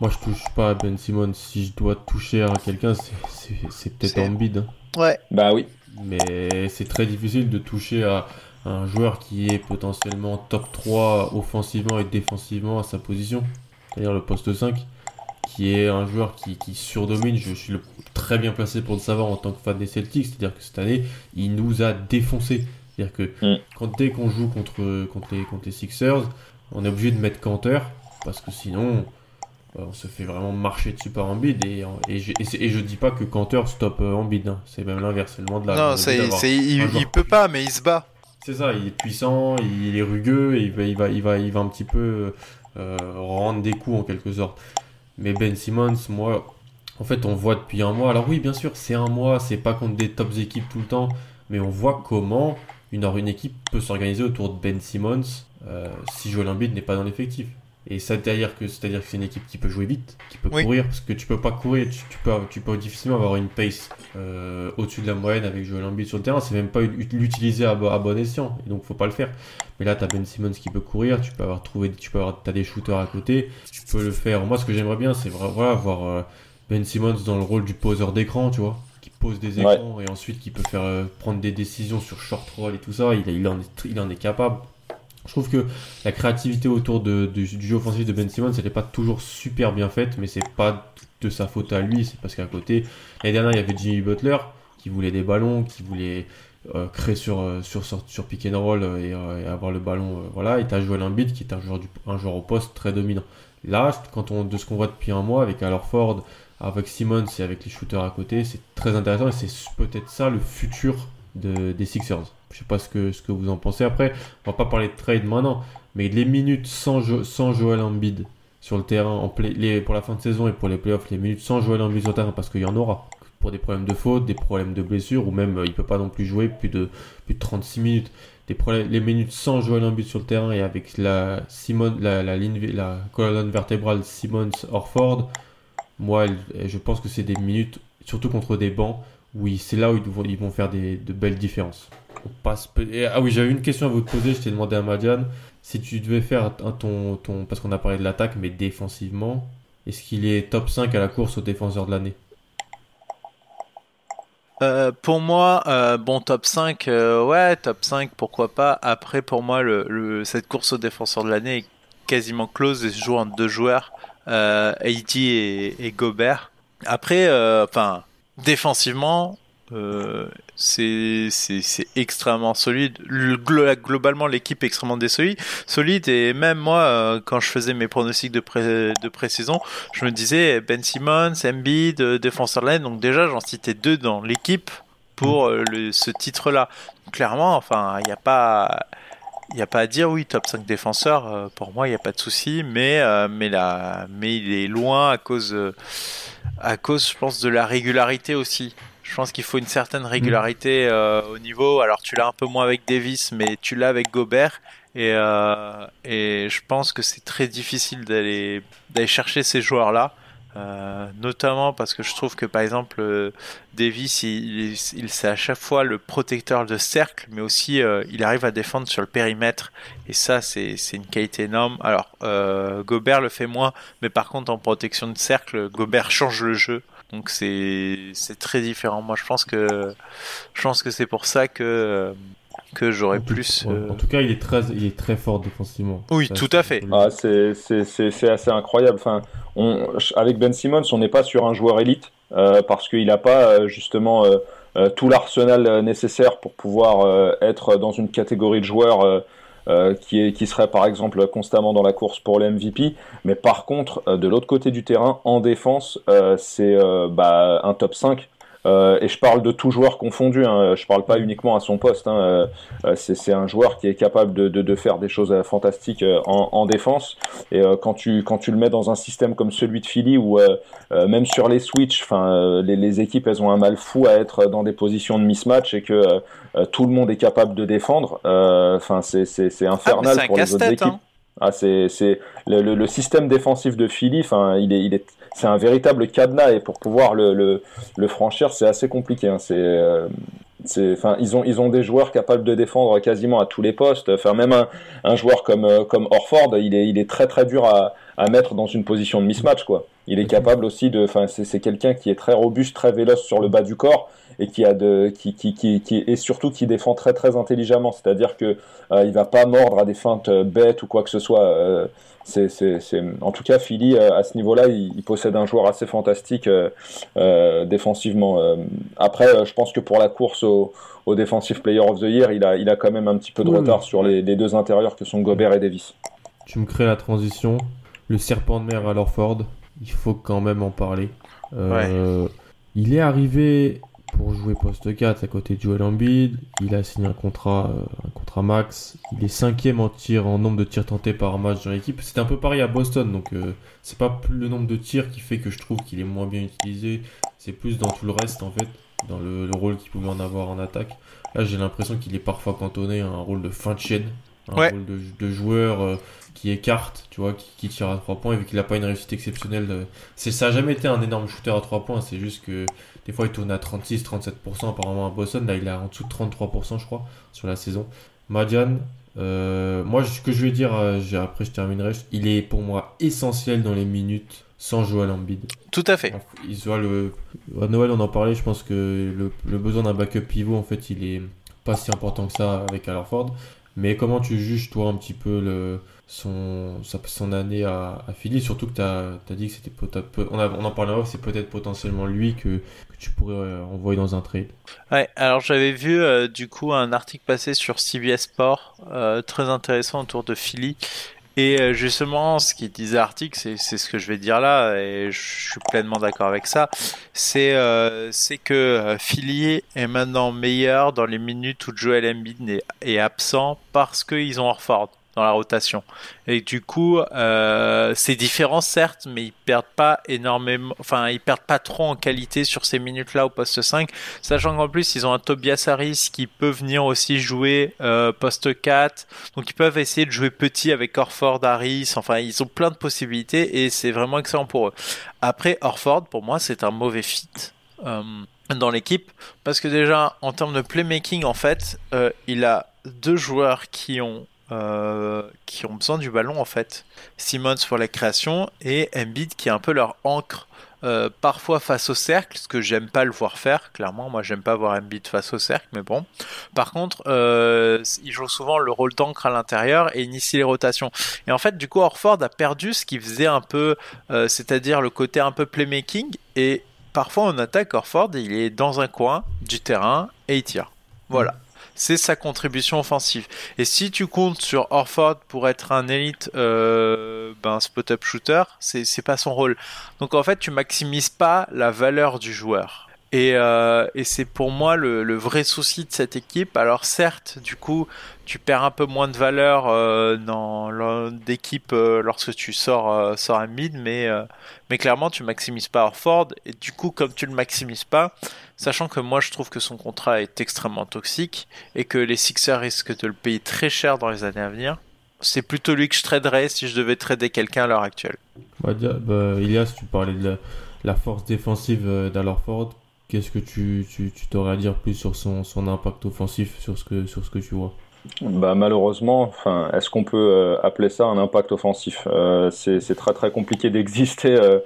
moi, je touche pas à Ben Simmons. Si je dois toucher à quelqu'un, c'est peut-être en bid. Hein. Ouais. Bah oui. Mais c'est très difficile de toucher à un joueur qui est potentiellement top 3 offensivement et défensivement à sa position, c'est-à-dire le poste 5, qui est un joueur qui, qui surdomine. Je suis le, très bien placé pour le savoir en tant que fan des Celtics, c'est-à-dire que cette année, il nous a défoncé. C'est-à-dire que mm. quand, dès qu'on joue contre, contre, les, contre les Sixers, on est obligé de mettre Canter parce que sinon euh, on se fait vraiment marcher dessus par Embiid et, et, je, et, je dis pas que Cantor stoppe euh, Embiid, hein. c'est même l'inverse, c'est le de la. Non, c'est, il, il, peut pas, mais il se bat. C'est ça, il est puissant, il est rugueux, et il va, il va, il va, il va un petit peu euh, rendre des coups en quelque sorte. Mais Ben Simmons, moi, en fait, on voit depuis un mois. Alors oui, bien sûr, c'est un mois, c'est pas contre des tops équipes tout le temps, mais on voit comment une, une équipe peut s'organiser autour de Ben Simmons si Joel Embiid n'est pas dans l'effectif. Et c'est-à-dire que c'est que c'est une équipe qui peut jouer vite, qui peut courir, parce que tu peux pas courir, tu, peux, tu peux difficilement avoir une pace euh, au-dessus de la moyenne avec Joel Embiid sur le terrain. C'est même pas l'utiliser à, à, bon escient, et donc faut pas le faire. Mais là, tu as Ben Simmons qui peut courir, tu peux avoir trouvé, tu peux avoir, as des shooters à côté, tu peux le faire. Moi, ce que j'aimerais bien, c'est voilà, voir euh, Ben Simmons dans le rôle du poseur d'écran, tu vois, qui pose des écrans et ensuite qui peut faire euh, prendre des décisions sur short roll et tout ça. Il, il, en, est, il en est capable. Je trouve que la créativité autour du jeu offensif de Ben Simmons, elle n'est pas toujours super bien faite, mais c'est pas de sa faute à lui, c'est parce qu'à côté, l'année dernière, il y avait Jimmy Butler qui voulait des ballons, qui voulait euh, créer sur, euh, sur, sur, pick and roll euh, et, avoir le ballon. voilà, et t'as Joel Embiid qui est un joueur, du, un joueur au poste très dominant. Là, quand on, de ce qu'on voit depuis un mois avec alors Ford, avec Simmons et avec les shooters à côté, c'est très intéressant et c'est peut-être ça le futur de, des Sixers. Je sais pas ce que, ce que vous en pensez. Après, on va pas parler de trade maintenant, mais les minutes sans, sans Joel Embiid sur le terrain en les, pour la fin de saison et pour les playoffs, les minutes sans Joel Embiid sur le terrain, parce qu'il y en aura. Pour des problèmes de faute, des problèmes de blessure, ou même euh, il peut pas non plus jouer plus de, plus de 36 minutes. Les minutes sans Joel Embiid sur le terrain et avec la, la, la, colonne vertébrale Simmons-Orford, moi je pense que c'est des minutes, surtout contre des bancs, oui, c'est là où ils vont, ils vont faire des, de belles différences. Ah oui, j'avais une question à vous poser. Je t'ai demandé à Madiane si tu devais faire ton, ton. Parce qu'on a parlé de l'attaque, mais défensivement, est-ce qu'il est top 5 à la course au défenseur de l'année? Euh, pour moi, euh, bon top 5, euh, ouais, top 5, pourquoi pas. Après, pour moi, cette course au défenseur de l'année est quasiment close et se joue entre deux joueurs, euh, et, et Gobert. Après, enfin, défensivement, euh, c'est extrêmement solide. Le, globalement, l'équipe est extrêmement solide. Et même moi, euh, quand je faisais mes pronostics de, pré, de pré-saison, je me disais Ben Simmons, Embiid, euh, défenseur lane. Donc déjà, j'en citais deux dans l'équipe pour euh, ce titre-là. Clairement, enfin, il n'y a pas il n'y a pas à dire, oui, top 5 défenseur, pour moi, il n'y a pas de souci, mais, mais, mais il est loin à cause, à cause, je pense, de la régularité aussi. Je pense qu'il faut une certaine régularité euh, au niveau. Alors tu l'as un peu moins avec Davis, mais tu l'as avec Gobert. Et, euh, et je pense que c'est très difficile d'aller d'aller chercher ces joueurs-là. Euh, notamment parce que je trouve que par exemple Davis il, il c'est à chaque fois le protecteur de cercle mais aussi il arrive à défendre sur le périmètre et ça c'est une qualité énorme alors Gobert le fait moins mais par contre en protection de cercle Gobert change le jeu donc c'est c'est très différent. Moi je pense que je pense que c'est pour ça que que j'aurais plus. Euh, en tout cas, il est très il est très fort défensivement. Oui, tout à fait. Ah, c'est c'est assez incroyable. Enfin, on, avec Ben Simmons, on n'est pas sur un joueur élite euh, parce qu'il n'a pas euh, justement tout l'arsenal nécessaire pour pouvoir être dans une catégorie de joueurs euh, qui, est, qui serait par exemple constamment dans la course pour l'MVP. Mais par contre, euh, de l'autre côté du terrain, en défense, euh, c'est bah, un top 5 euh, et je parle de tout joueur confondu, hein. je parle pas uniquement à son poste. Hein. Euh, euh, c'est un joueur qui est capable de, de, de faire des choses fantastiques en, en, défense. Et quand tu quand tu le mets dans un système comme celui de Philly, où même sur les switches, enfin les, les, équipes elles ont un mal fou à être dans des positions de mismatch et que tout le monde est capable de défendre. Enfin c'est c'est infernal ah, pour les autres équipes. Hein. Ah, c'est le, le, le, système défensif de Philly. Enfin, il est, il est, c'est un véritable cadenas et pour pouvoir le, le, le franchir, c'est assez compliqué. Hein. C'est, euh, c'est, enfin, ils ont, ils ont des joueurs capables de défendre quasiment à tous les postes. Enfin, même un, un joueur comme, euh, comme Orford, il est, il est très très dur à, à mettre dans une position de mismatch, quoi. Il est capable aussi de, enfin, c'est, c'est quelqu'un qui est très robuste, très véloce sur le bas du corps et qui a de, qui, qui, qui, qui et surtout qui défend très très intelligemment. C'est-à-dire que euh, il va pas mordre à des feintes euh, bêtes ou quoi que ce soit. Euh, c'est, c'est, c'est, en tout cas, Philly à ce niveau-là, il, possède un joueur assez fantastique euh, défensivement. après, je pense que pour la course au, au Defensive Player of the Year, il a, il a quand même un petit peu de retard sur les, les, deux intérieurs que sont Gobert et Davis. Tu me crées la transition. Le serpent de mer à Lorford, il faut quand même en parler. Euh, ouais. Il est arrivé pour jouer poste 4 à côté de Joel Embiid. Il a signé un contrat, euh, un contrat max. Il est cinquième en tir, en nombre de tirs tentés par match dans l'équipe. C'est un peu pareil à Boston, donc euh, c'est pas plus le nombre de tirs qui fait que je trouve qu'il est moins bien utilisé. C'est plus dans tout le reste en fait, dans le, le rôle qu'il pouvait en avoir en attaque. Là, j'ai l'impression qu'il est parfois cantonné à un rôle de fin de chaîne, un ouais. rôle de, de joueur. Euh, qui écarte, tu vois, qui, qui, tire à 3 points, et vu qu'il n'a pas une réussite exceptionnelle, c'est, ça n'a jamais été un énorme shooter à 3 points, c'est juste que des fois il tourne à 36-37% apparemment à Boston, là il est en dessous de 33% je crois sur la saison. Madian, euh, moi ce que je vais dire, euh, après je terminerai, il est pour moi essentiel dans les minutes sans Joel Embiid. Tout à fait. Il le... À Noël on en parlait, je pense que le, le besoin d'un backup pivot en fait il est pas si important que ça avec Alford. Mais comment tu juges toi un petit peu le son, son année à, à Philly, surtout que tu as, dit que c'était on, on en parlera, c'est peut-être potentiellement lui que, que tu pourrais euh, envoyer dans un trade. Ouais, alors j'avais vu euh, du coup un article passé sur CBS Sport euh, très intéressant autour de Philly. Et justement, ce qui disait l'article, c'est ce que je vais dire là, et je suis pleinement d'accord avec ça, c'est que Philly est maintenant meilleur dans les minutes où Joel Embiid est, est absent parce qu'ils ont Orford dans la rotation. Et du coup, euh, c'est différent certes, mais ils perdent pas énormément, enfin ils perdent pas trop en qualité sur ces minutes-là au poste 5, sachant qu'en plus ils ont un Tobias Harris qui peut venir aussi jouer euh, poste 4, donc ils peuvent essayer de jouer petit avec Orford, Harris, enfin ils ont plein de possibilités et c'est vraiment excellent pour eux. Après Orford, pour moi c'est un mauvais fit. Euh, dans l'équipe parce que déjà en termes de playmaking en fait il a deux joueurs qui ont euh, qui ont besoin du ballon en fait. Simmons pour la création et Embiid qui est un peu leur encre. Euh, parfois face au cercle, ce que j'aime pas le voir faire, clairement, moi j'aime pas voir Embiid face au cercle, mais bon. Par contre, euh, il joue souvent le rôle d'encre à l'intérieur et initie les rotations. Et en fait, du coup, Orford a perdu ce qui faisait un peu, c'est-à-dire le côté un peu playmaking, et parfois en attaque, Orford, il est dans un coin du terrain et il tire. Voilà. C'est sa contribution offensive. Et si tu comptes sur Orford pour être un élite euh, ben, spot-up shooter, c'est pas son rôle. Donc en fait, tu maximises pas la valeur du joueur. Et, euh, et c'est pour moi le, vrai souci de cette équipe. Alors certes, du coup, tu perds un peu moins de valeur euh, dans d'équipe euh, lorsque tu sors, sors un mid, mais, mais clairement tu maximises pas Orford. Et du coup, comme tu le maximises pas, sachant que moi je trouve que son contrat est extrêmement toxique et que les Sixers risquent de le payer très cher dans les années à venir, c'est plutôt lui que je traderais si je devais trader quelqu'un à l'heure actuelle. Bah, bah, Ilias, tu parlais de la, la force défensive d'Alorford Qu'est-ce que tu, tu, tu t'aurais à dire plus sur son, son impact offensif, sur ce que, sur ce que tu vois? Bah, malheureusement, enfin, est-ce qu'on peut euh, appeler ça un impact offensif? Euh, c'est, c'est très très compliqué d'exister euh,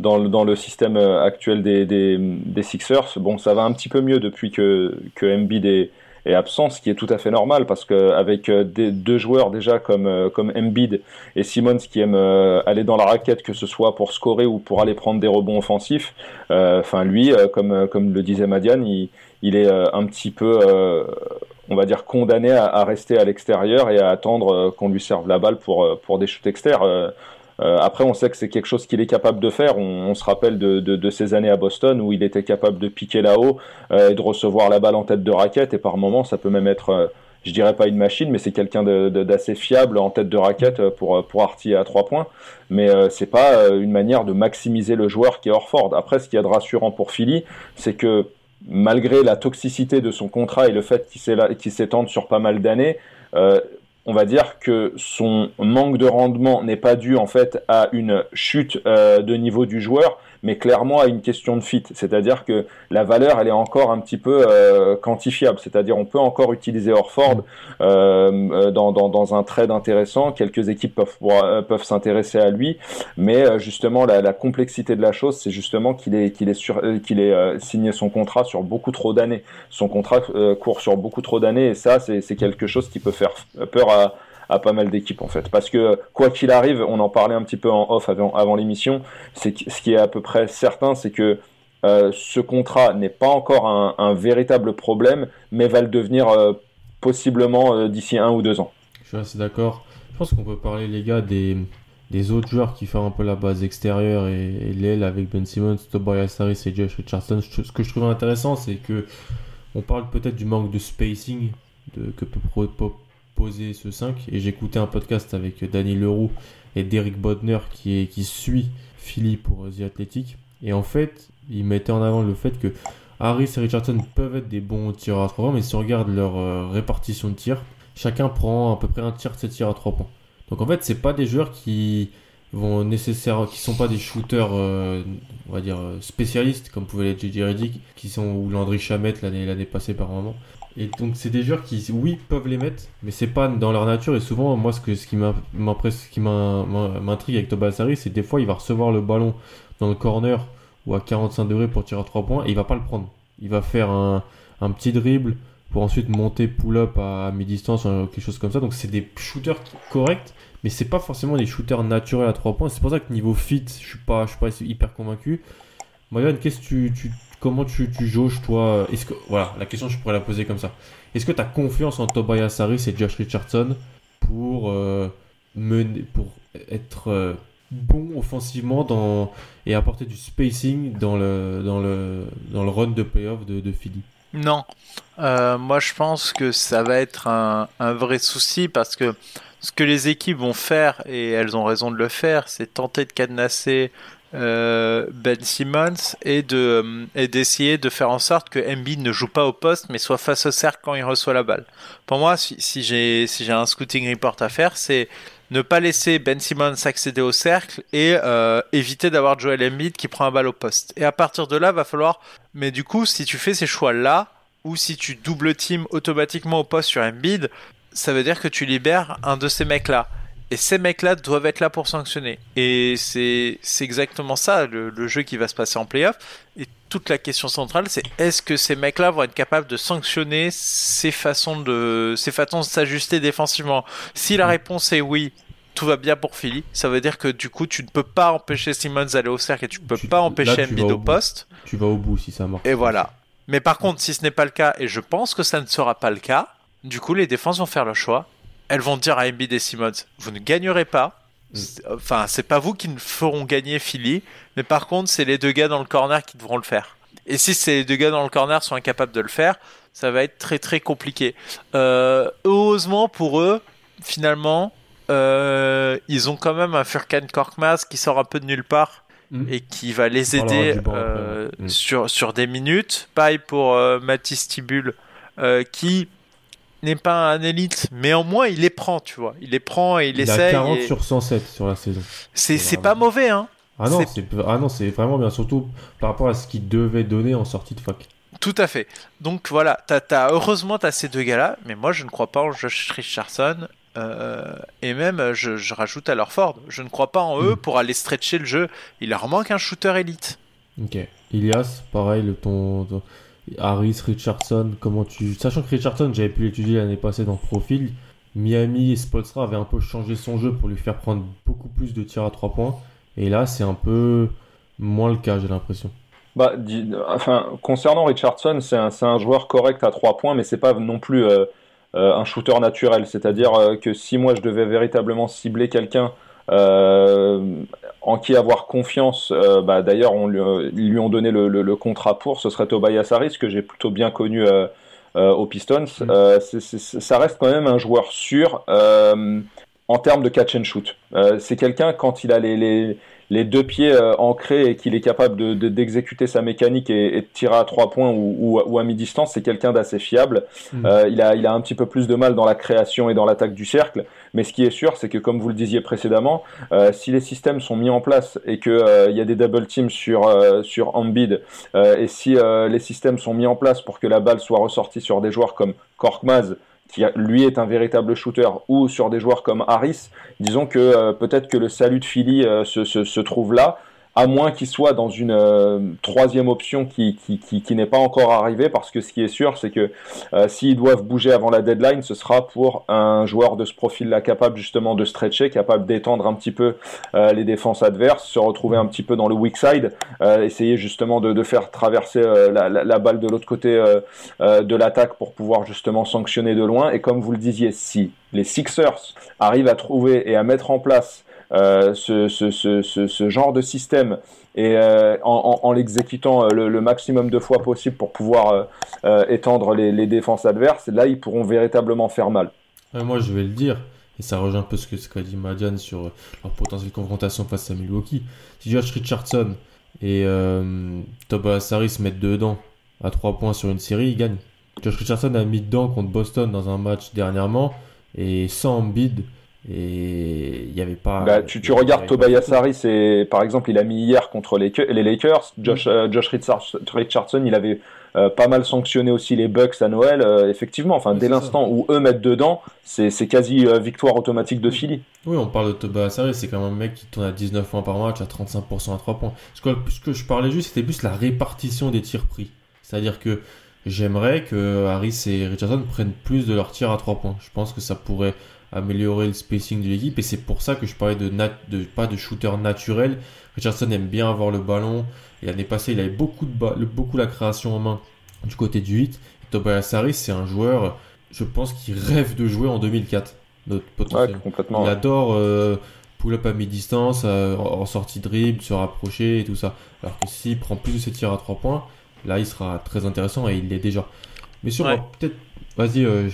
dans, le, système euh, actuel des, Sixers. Bon, ça va un petit peu mieux depuis que, que Embiid est, absent, ce qui est tout à fait normal parce qu'avec euh, deux joueurs déjà comme, euh, comme Embiid et Simmons qui aiment aller dans la raquette, que ce soit pour scorer ou pour aller prendre des rebonds offensifs, enfin lui, comme, le disait Madiane, il, est un petit peu, on va dire, condamné à, rester à l'extérieur et à attendre qu'on lui serve la balle pour des shoots externes. Euh, après, on sait que c'est quelque chose qu'il est capable de faire. On, on se rappelle de, de, de, ses années à Boston où il était capable de piquer là-haut euh, et de recevoir la balle en tête de raquette. Et par moments, ça peut même être, euh, je dirais pas une machine, mais c'est quelqu'un d'assez fiable en tête de raquette pour, pour artiller à trois points. Mais euh, c'est pas une manière de maximiser le joueur qui est Orford. Après, ce qu'il y a de rassurant pour Philly, c'est que malgré la toxicité de son contrat et le fait qu'il s'étende sur pas mal d'années, euh, on va dire que son manque de rendement n'est pas dû en fait à une chute euh, de niveau du joueur, mais clairement à une question de fit. C'est-à-dire que la valeur, elle est encore un petit peu euh, quantifiable. C'est-à-dire on peut encore utiliser Orford euh, dans, dans, dans, un trade intéressant. Quelques équipes peuvent, euh, peuvent s'intéresser à lui, mais euh, justement la, la, complexité de la chose, c'est justement qu'il est qu'il est sur qu'il est signé son contrat sur beaucoup trop d'années. Son contrat court sur beaucoup trop d'années, et ça, c'est quelque chose qui peut faire peur à à pas mal d'équipes en fait. Parce que quoi qu'il arrive, on en parlait un petit peu en off avant, l'émission, c'est ce qui est à peu près certain, c'est que euh, ce contrat n'est pas encore un, véritable problème, mais va le devenir euh, possiblement euh, d'ici un ou deux ans. Je suis assez d'accord. Je pense qu'on peut parler, les gars, des, des autres joueurs qui font un peu la base extérieure et, et l'aile avec Ben Simmons, Tobias Harris et Josh Richardson. Ce que je trouve intéressant, c'est que on parle peut-être du manque de spacing de, que peut ce 5 et j'écoutais un podcast avec Danny Leroux et Derek Bodner qui, suit Philly pour The Athletic. Et en fait il mettait en avant le fait que Harris et Richardson peuvent être des bons tireurs à 3 points mais si on regarde leur euh, répartition de tirs chacun prend à peu près un tiers de ses tirs à 3 points. Donc en fait c'est pas des joueurs qui vont nécessairement qui sont pas des shooters euh, on va dire spécialistes comme pouvait l'être JJ Redick qui sont ou Landry Chamette l'année l'année passée par moment et donc c'est des joueurs qui, oui, peuvent les mettre, mais c'est pas dans leur nature. Et souvent, moi, ce, que, ce qui m'intrigue avec Tobias Harris, c'est des fois, il va recevoir le ballon dans le corner ou à 45 degrés pour tirer à 3 points, et il va pas le prendre. Il va faire un, petit dribble pour ensuite monter pull-up à mi-distance, quelque chose comme ça. Donc c'est des shooters corrects, mais c'est pas forcément des shooters naturels à 3 points. C'est pour ça que niveau fit, je suis pas, suis pas hyper convaincu. Marianne, qu'est-ce que tu comment tu, tu jauges, toi que voilà, la question je pourrais la poser comme ça. Est-ce que tu as confiance en Tobias Harris et Josh Richardson pour euh, mener, pour être euh, bon offensivement dans et apporter du spacing dans le dans le dans le run de playoff de, Philly? Non, euh, moi je pense que ça va être un, vrai souci parce que ce que les équipes vont faire et elles ont raison de le faire, c'est tenter de cadenasser euh, Ben Simmons et de euh, d'essayer de faire en sorte que Embiid ne joue pas au poste mais soit face au cercle quand il reçoit la balle. Pour moi, si, j'ai si un scouting report à faire, c'est ne pas laisser Ben Simmons accéder au cercle et euh, éviter d'avoir Joel Embiid qui prend la balle au poste. Et à partir de là, va falloir. Mais du coup, si tu fais ces choix là ou si tu double team automatiquement au poste sur Embiid, ça veut dire que tu libères un de ces mecs là. Et ces mecs-là doivent être là pour sanctionner. Et c'est exactement ça, le, le, jeu qui va se passer en playoff. Et toute la question centrale, c'est est-ce que ces mecs-là vont être capables de sanctionner ces façons de ces façons de s'ajuster défensivement? Si la réponse est oui, tout va bien pour Philly. Ça veut dire que du coup, tu ne peux pas empêcher Simmons d'aller au cercle et tu ne peux pas empêcher Embiid au poste. Tu vas au bout si ça marche. Et voilà. Mais par contre, si ce n'est pas le cas, et je pense que ça ne sera pas le cas, du coup, les défenses vont faire le choix. Elles vont dire à Embiid et Simmons, vous ne gagnerez pas. Mm. Enfin, c'est pas vous qui ne feront gagner Philly, mais par contre, c'est les deux gars dans le corner qui devront le faire. Et si ces deux gars dans le corner sont incapables de le faire, ça va être très très compliqué. Euh, heureusement pour eux, finalement, euh, ils ont quand même un Furkan Korkmaz qui sort un peu de nulle part mm. et qui va les aider euh, mm. sur, sur des minutes. Pareil pour Mathis Tibul, qui n'est pas un élite, mais au moins il les prend, tu vois. Il les prend et il, il essaye. A 40 sur 107 sur la saison. C'est pas mauvais, hein. Ah non, c'est ah non, vraiment bien, surtout par rapport à ce qu'il devait donner en sortie de fac. Tout à fait. Donc voilà, as, heureusement tu as ces deux gars-là, mais moi je ne crois pas en Josh Richardson. Euh, et même, je, rajoute à leur Ford, je ne crois pas en eux hmm. pour aller stretcher le jeu. Il leur manque un shooter élite. Ok. Ilias, pareil, le ton, Harris, Richardson, comment tu. Sachant que Richardson, j'avais pu l'étudier l'année passée dans Profil, Miami et Spolstra avaient un peu changé son jeu pour lui faire prendre beaucoup plus de tirs à 3 points. Et là, c'est un peu moins le cas, j'ai l'impression. Bah, enfin, concernant Richardson, c'est un, un, joueur correct à 3 points, mais c'est pas non plus euh, euh, un shooter naturel. C'est-à-dire euh, que si moi je devais véritablement cibler quelqu'un en qui avoir confiance, bah, d'ailleurs, ils lui ont donné le, contrat pour, ce serait Tobias Harris, que j'ai plutôt bien connu aux Pistons. Mm. ça reste quand même un joueur sûr en termes de catch and shoot. c'est quelqu'un, quand il a les les deux pieds euh, ancrés et qu'il est capable de, d'exécuter sa mécanique et, de tirer à trois points ou, ou, à mi-distance, c'est quelqu'un d'assez fiable. Euh, il, a, il a un petit peu plus de mal dans la création et dans l'attaque du cercle, mais ce qui est sûr, c'est que comme vous le disiez précédemment, euh, si les systèmes sont mis en place et qu'il il y a des double teams sur, sur Ambid, et si les systèmes sont mis en place pour que la balle soit ressortie sur des joueurs comme Korkmaz, qui lui est un véritable shooter, ou sur des joueurs comme Harris, disons que euh, peut-être que le salut de Philly euh, se, trouve là à moins qu'il soit dans une euh, troisième option qui, n'est pas encore arrivée, parce que ce qui est sûr, c'est que euh, s'ils doivent bouger avant la deadline, ce sera pour un joueur de ce profil-là capable justement de stretcher, capable d'étendre un petit peu euh, les défenses adverses, se retrouver un petit peu dans le weak side, essayer justement de, faire traverser la, balle de l'autre côté de l'attaque pour pouvoir justement sanctionner de loin. Et comme vous le disiez, si les Sixers arrivent à trouver et à mettre en place ce, ce, genre de système et euh, en, en, l'exécutant euh, le, maximum de fois possible pour pouvoir étendre les, défenses adverses, là ils pourront véritablement faire mal. moi je vais le dire, et ça rejoint un peu ce qu'a dit Madiane sur leur potentielle confrontation face à Milwaukee. Si Josh Richardson et Tobias Harris mettent dedans à 3 points sur une série, ils gagnent. Josh Richardson a mis dedans contre Boston dans un match dernièrement et sans bid et il n'y avait pas. Bah, tu, tu regardes Tobias Harris, et, par exemple, il a mis hier contre les, les Lakers. Josh, mm. euh, Josh Richardson, il avait euh, pas mal sanctionné aussi les Bucks à Noël. Euh, effectivement, enfin, dès l'instant où eux mettent dedans, c'est quasi victoire automatique de Philly. Oui, on parle de Tobias Harris, c'est quand même un mec qui tourne à 19 points par match, à 35% à 3 points. Ce que, ce que je parlais juste, c'était plus la répartition des tirs pris. C'est-à-dire que j'aimerais que Harris et Richardson prennent plus de leurs tirs à 3 points. Je pense que ça pourrait améliorer le spacing de l'équipe et c'est pour ça que je parlais de, nat de pas de shooter naturel. Richardson aime bien avoir le ballon et l'année passée il avait beaucoup, de beaucoup la création en main du côté du 8. Tobias Harris c'est un joueur, je pense, qui rêve de jouer en 2004. Notre complètement, il adore euh, pull-up à mi-distance, euh, en sortie dribble, se rapprocher et tout ça. Alors que s'il prend plus de ses tirs à 3 points, là il sera très intéressant et il l'est déjà. Mais sur peut-être. Vas-y, euh,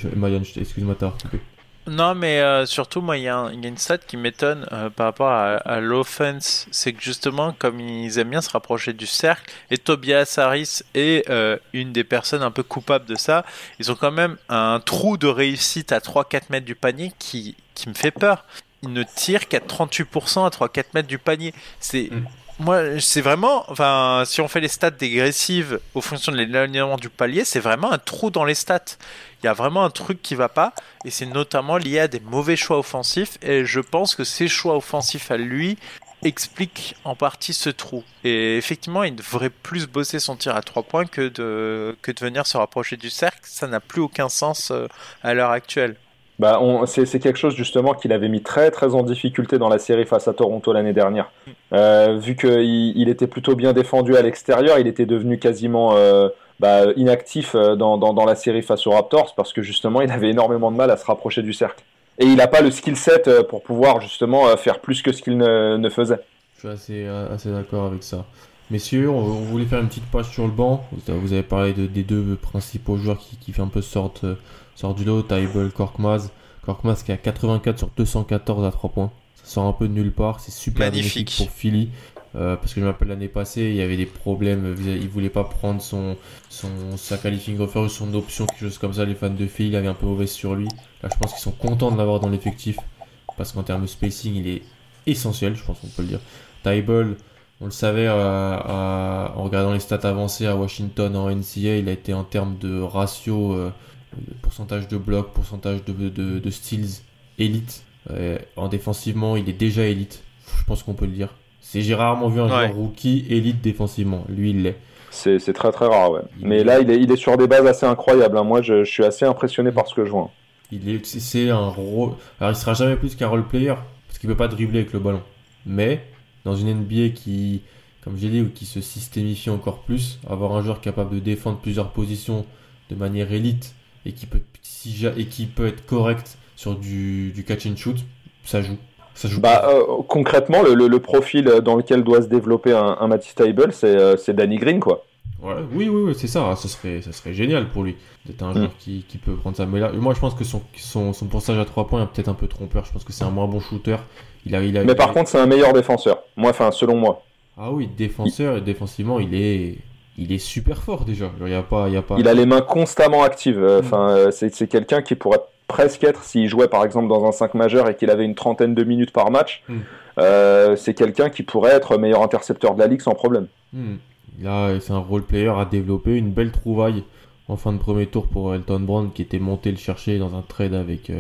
excuse-moi, t'as coupé. Non, mais euh, surtout, moi, il y, a une stat qui m'étonne euh, par rapport à, l'offense. C'est que justement, comme ils aiment bien se rapprocher du cercle, et Tobias Harris est euh, une des personnes un peu coupables de ça, ils ont quand même un trou de réussite à 3-4 mètres du panier qui, qui me fait peur. Ils ne tirent qu'à 38% à 3-4 mètres du panier. C'est. Mm. Moi, c'est vraiment, enfin, si on fait les stats dégressives au fonction de l'éloignement du palier, c'est vraiment un trou dans les stats. Il y a vraiment un truc qui va pas, et c'est notamment lié à des mauvais choix offensifs. Et je pense que ces choix offensifs à lui expliquent en partie ce trou. Et effectivement, il devrait plus bosser son tir à trois points que de que de venir se rapprocher du cercle. Ça n'a plus aucun sens euh, à l'heure actuelle. Bah, c'est quelque chose justement qu'il avait mis très très en difficulté dans la série face à Toronto l'année dernière. Euh, vu qu'il il était plutôt bien défendu à l'extérieur, il était devenu quasiment euh, bah, inactif euh, dans, la série face aux Raptors parce que justement il avait énormément de mal à se rapprocher du cercle. Et il n'a pas le skill set pour pouvoir justement faire plus que ce qu'il ne, faisait. Je suis assez d'accord avec ça. Messieurs, on, voulait faire une petite page sur le banc. Vous avez parlé de, des deux principaux joueurs qui, qui fait un peu sorte sort du lot, Tybal, Korkmaz. Korkmaz qui a 84 sur 214 à 3 points. Ça sort un peu de nulle part. C'est super magnifique pour Philly. Euh, parce que je m'appelle l'année passée, il y avait des problèmes. Il voulait pas prendre son, son sa qualifying offer ou son option, quelque chose comme ça. Les fans de Philly avaient un peu mauvais sur lui. Là, je pense qu'ils sont contents de l'avoir dans l'effectif. Parce qu'en termes de spacing, il est essentiel, je pense qu'on peut le dire. Tybal, on le savait euh, en regardant les stats avancées à Washington en NCA, il a été en termes de ratio euh, pourcentage de blocs, pourcentage de, de, de steals élite. Euh, en défensivement, il est déjà élite. Je pense qu'on peut le dire. C'est j'ai rarement vu un joueur rookie élite défensivement. Lui, il l'est. C'est, très très rare, ouais. Mais là, il est, il est sur des bases assez incroyables. Hein. Moi, je, je, suis assez impressionné par ce que je vois. Il est, c'est un rôle. Alors, il sera jamais plus qu'un role player parce qu'il peut pas dribbler avec le ballon. Mais dans une NBA qui, comme j'ai dit, qui se systémifie encore plus, avoir un joueur capable de défendre plusieurs positions de manière élite et qui peut, et qui peut être correct sur du, du catch and shoot, ça joue. Ça joue bah, euh, concrètement, le, le, profil dans lequel doit se développer un, un Matisse Table, c'est euh, Danny Green, quoi. Ouais, oui, oui, oui c'est ça. Ça serait, ça serait génial pour lui d'être un mm. joueur qui, qui, peut prendre ça. Mais là, moi, je pense que son, son, son pourcentage à 3 points est peut-être un peu trompeur. Je pense que c'est un moins bon shooter. Il a, il a, Mais par contre, c'est un meilleur défenseur. Moi, enfin, selon moi. Ah oui, défenseur et défensivement, il est, il est super fort déjà. Il, a pas, il, a pas... il a les mains constamment actives. Euh, enfin, euh, c'est quelqu'un qui pourrait presque être, s'il jouait par exemple dans un 5 majeur et qu'il avait une trentaine de minutes par match, hmm. euh, c'est quelqu'un qui pourrait être meilleur intercepteur de la ligue sans problème. Hmm. Là, c'est un role player à développer. Une belle trouvaille en fin de premier tour pour Elton Brand qui était monté le chercher dans un trade avec,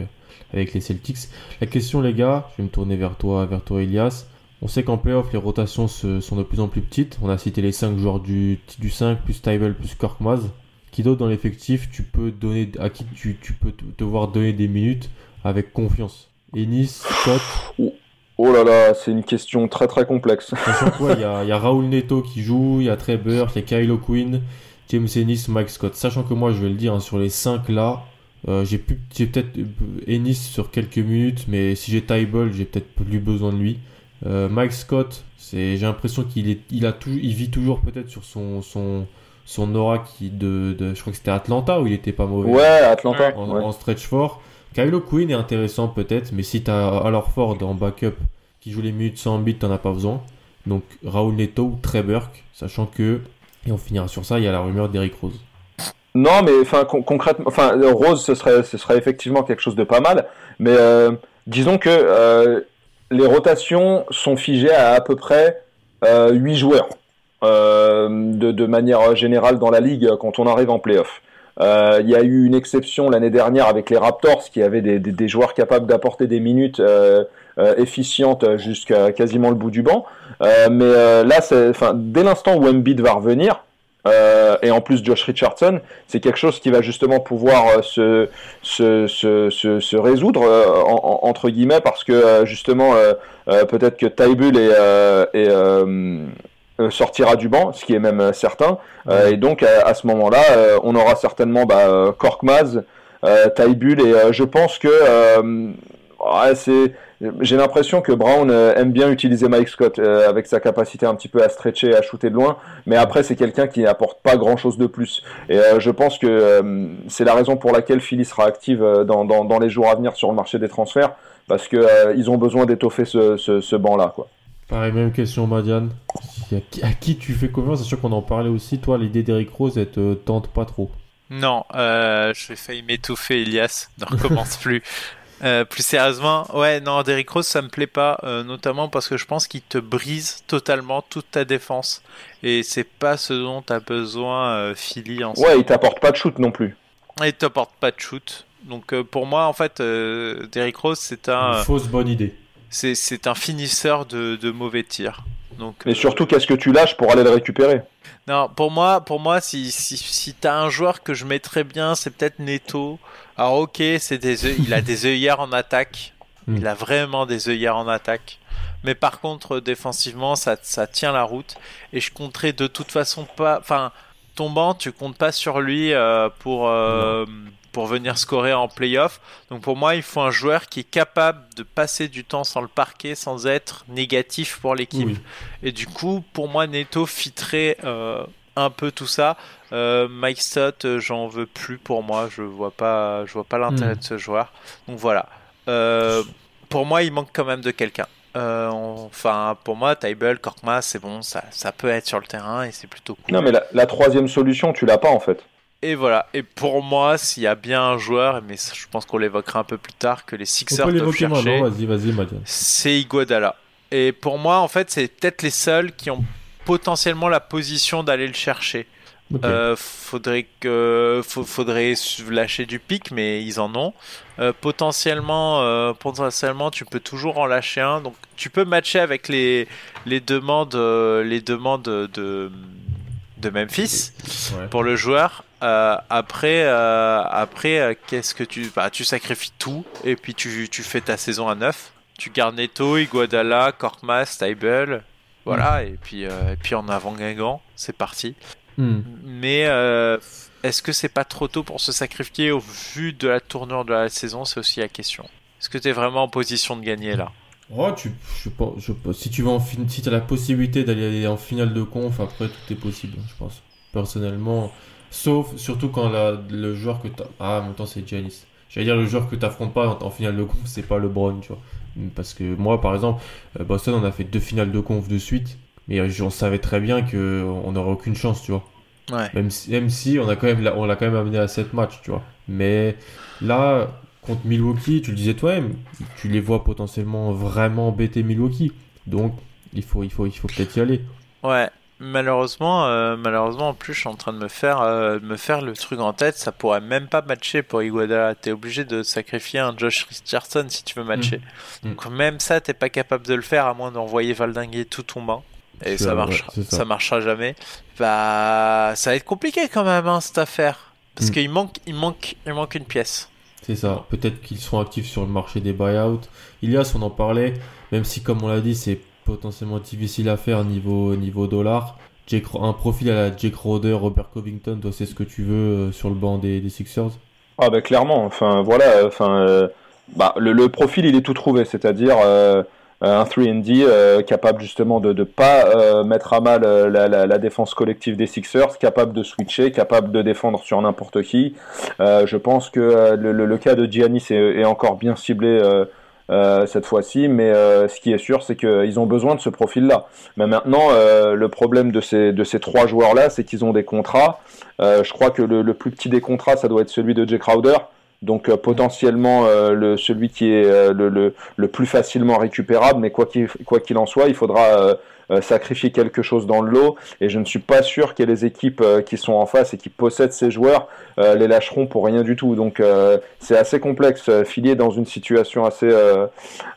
avec les Celtics. La question, les gars, je vais me tourner vers toi, vers toi, Elias. On sait qu'en playoff, les rotations sont de plus en plus petites. On a cité les 5 joueurs du, du 5, plus Tybel, plus Korkmaz. Qui d'autre dans l'effectif tu peux donner, à qui tu, tu peux te voir donner des minutes avec confiance? Ennis, Scott? Oh, oh là là, c'est une question très très complexe. il y a, y a Raoul Neto qui joue, il y a Burke, il y a Kylo Quinn, James Ennis, Mike Scott. Sachant que moi, je vais le dire, hein, sur les 5 là, euh, j'ai peut-être Ennis sur quelques minutes, mais si j'ai Tybel, j'ai peut-être plus besoin de lui. Euh, Mike Scott, c'est, j'ai l'impression qu'il est, il a tout, il vit toujours peut-être sur son, son, son aura qui de, de, je crois que c'était Atlanta où il était pas mauvais. Ouais, Atlanta. En, stretch fort. Kylo Quinn est intéressant peut-être, mais si t'as alors Ford en backup qui joue les minutes sans bits, t'en as pas besoin. Donc Raoul Neto ou Trey Burke, sachant que, et on finira sur ça, il y a la rumeur d'Eric Rose. Non, mais enfin concrètement, enfin Rose, ce serait, ce serait effectivement quelque chose de pas mal, mais euh, disons que euh, les rotations sont figées à à peu près euh, 8 joueurs euh, de, de, manière générale dans la ligue quand on arrive en playoff. Euh, il y a eu une exception l'année dernière avec les Raptors qui avaient des, des, des joueurs capables d'apporter des minutes euh, euh, efficientes jusqu'à quasiment le bout du banc. mais là, dès l'instant où Embiid va revenir, euh, et en plus Josh Richardson, c'est quelque chose qui va justement pouvoir euh, se, se, se, se, se résoudre euh, en, entre guillemets parce que justement peut-être que est sortira du banc, ce qui est même certain. et donc à, ce moment-là, on aura certainement bah, Korkmaz, Taibul et je pense que ouais, c'est j'ai l'impression que Brown euh, aime bien utiliser Mike Scott euh, avec sa capacité un petit peu à stretcher, à shooter de loin, mais après c'est quelqu'un qui n'apporte pas grand chose de plus. Et euh, je pense que c'est la raison pour laquelle Philly sera active dans, dans, dans, les jours à venir sur le marché des transferts, parce que ils ont besoin d'étoffer ce, ce, ce banc-là. Quoi. Pareil, même question, Madiane. À qui, tu fais confiance? C'est sûr qu'on en parlait aussi. Toi, l'idée d'Eric Rose, elle te tente pas trop. Non, euh, je vais failli m'étouffer, Elias. Ne recommence plus. Euh, plus sérieusement, ouais, non, Derrick Rose, ça me plaît pas, euh, notamment parce que je pense qu'il te brise totalement toute ta défense. Et c'est pas ce dont as besoin, euh, Philly, en Ouais, il t'apporte pas de shoot non plus. Il t'apporte pas de shoot. Donc pour moi, en fait, Derrick Rose, c'est un. Une fausse bonne idée. C'est un finisseur de, de mauvais tirs. Donc, Et surtout, qu'est-ce que tu lâches pour aller le récupérer Non, pour moi, pour moi, si si, si t'as un joueur que je mettrais bien, c'est peut-être Neto. Alors ok, c'est des il a des œillères en attaque. Mm. Il a vraiment des œillères en attaque. Mais par contre, défensivement, ça, ça tient la route. Et je compterai de toute façon pas. Enfin, tombant, tu comptes pas sur lui euh, pour euh, pour venir scorer en playoff. Donc pour moi, il faut un joueur qui est capable de passer du temps sans le parquet, sans être négatif pour l'équipe. Oui. Et du coup, pour moi, Neto fitterait euh, un peu tout ça. Euh, Mike Stott, euh, j'en veux plus pour moi. Je vois pas, je vois pas l'intérêt Mm. de ce joueur. Donc voilà. Euh, pour moi, il manque quand même de quelqu'un. Euh, enfin, pour moi, Tybel, Korkmaz, c'est bon, ça, ça peut être sur le terrain et c'est plutôt cool. Non, mais la, la troisième solution, tu l'as pas en fait. Et voilà. Et pour moi, s'il y a bien un joueur, mais je pense qu'on l'évoquera un peu plus tard, que les Sixers doivent chercher, vas-y, vas-y, c'est Iguodala. Et pour moi, en fait, c'est peut-être les seuls qui ont potentiellement la position d'aller le chercher. Ok. Euh, faudrait que faudrait lâcher du pic, mais ils en ont. Euh, potentiellement, euh, potentiellement, tu peux toujours en lâcher un. Donc, tu peux matcher avec les les demandes, euh, les demandes de de Memphis Ouais. pour le joueur. Euh, après, euh, après, euh, qu'est-ce que tu, bah, tu sacrifies tout et puis tu, tu fais ta saison à 9 Tu gardes Neto, Iguodala, Korkmaz, Tybel, voilà, et puis et puis en avant Guingamp, c'est parti. Hmm. Mais est-ce que c'est pas trop tôt pour se sacrifier au vu de la tournure de la saison? C'est aussi la question. Est-ce que tu es vraiment en position de gagner là? Oh, tu, je, pense- si tu vas en fin, si as la possibilité d'aller en finale de conf, après tout est possible, je pense. Personnellement, sauf surtout quand la- le joueur que t'as, ah, en même temps c'est Giannis. J'allais dire le joueur que t'affrontes pas en, en finale de conf, c'est pas LeBron, tu vois. Parce que moi, par exemple, euh, Boston, on a fait deux finales de conf de suite, mais euh, on savait très bien que on n'aurait aucune chance, tu vois. Ouais. Même si, même si on a quand même, on l'a quand même amené à 7 matchs, tu vois. Mais là, contre Milwaukee, tu le disais toi-même, tu les vois potentiellement vraiment embêter Milwaukee. Donc, il faut, il faut, il faut peut-être y aller. Ouais, malheureusement, euh, malheureusement en plus, je suis en train de me faire, euh, me faire le truc en tête. Ça pourrait même pas matcher pour Iguodala. T'es obligé de sacrifier un Josh Richardson si tu veux matcher. Mm. Donc même ça, t'es pas capable de le faire à moins d'envoyer Valdinguer tout tombant. Et ça marchera, ça. marchera jamais. Bah, ça va être compliqué quand même hein, cette affaire, parce Mm. qu'il manque, il manque, il manque une pièce. C'est ça. Peut-être qu'ils seront actifs sur le marché des buyouts. Ilias, on en parlait, même si, comme on l'a dit, c'est potentiellement difficile à faire niveau, niveau dollar. Un profil à la Jake Roder, Robert Covington, toi, c'est ce que tu veux euh, sur le banc des, des Sixers? Ah bah clairement, enfin voilà, enfin euh, bah, le, le profil il est tout trouvé, c'est-à-dire euh, un 3D euh, capable justement de ne pas euh, mettre à mal euh, la, défense collective des Sixers, capable de switcher, capable de défendre sur n'importe qui. Euh, je pense que euh, le, le- cas de Giannis est, encore bien ciblé euh, euh, cette fois-ci, mais euh, ce qui est sûr, c'est qu'ils ont besoin de ce profil-là. Mais maintenant, euh, le problème de ces, de ces trois joueurs-là, c'est qu'ils ont des contrats. Euh, je crois que le, le plus petit des contrats, ça doit être celui de Jay Crowder. Donc euh, potentiellement euh, celui qui est euh, le, plus facilement récupérable, mais quoi qu'il en soit, il faudra sacrifier quelque chose dans le lot. Et je ne suis pas sûr que les équipes qui sont en face et qui possèdent ces joueurs les lâcheront pour rien du tout. Donc c'est assez complexe. Philly est dans une situation assez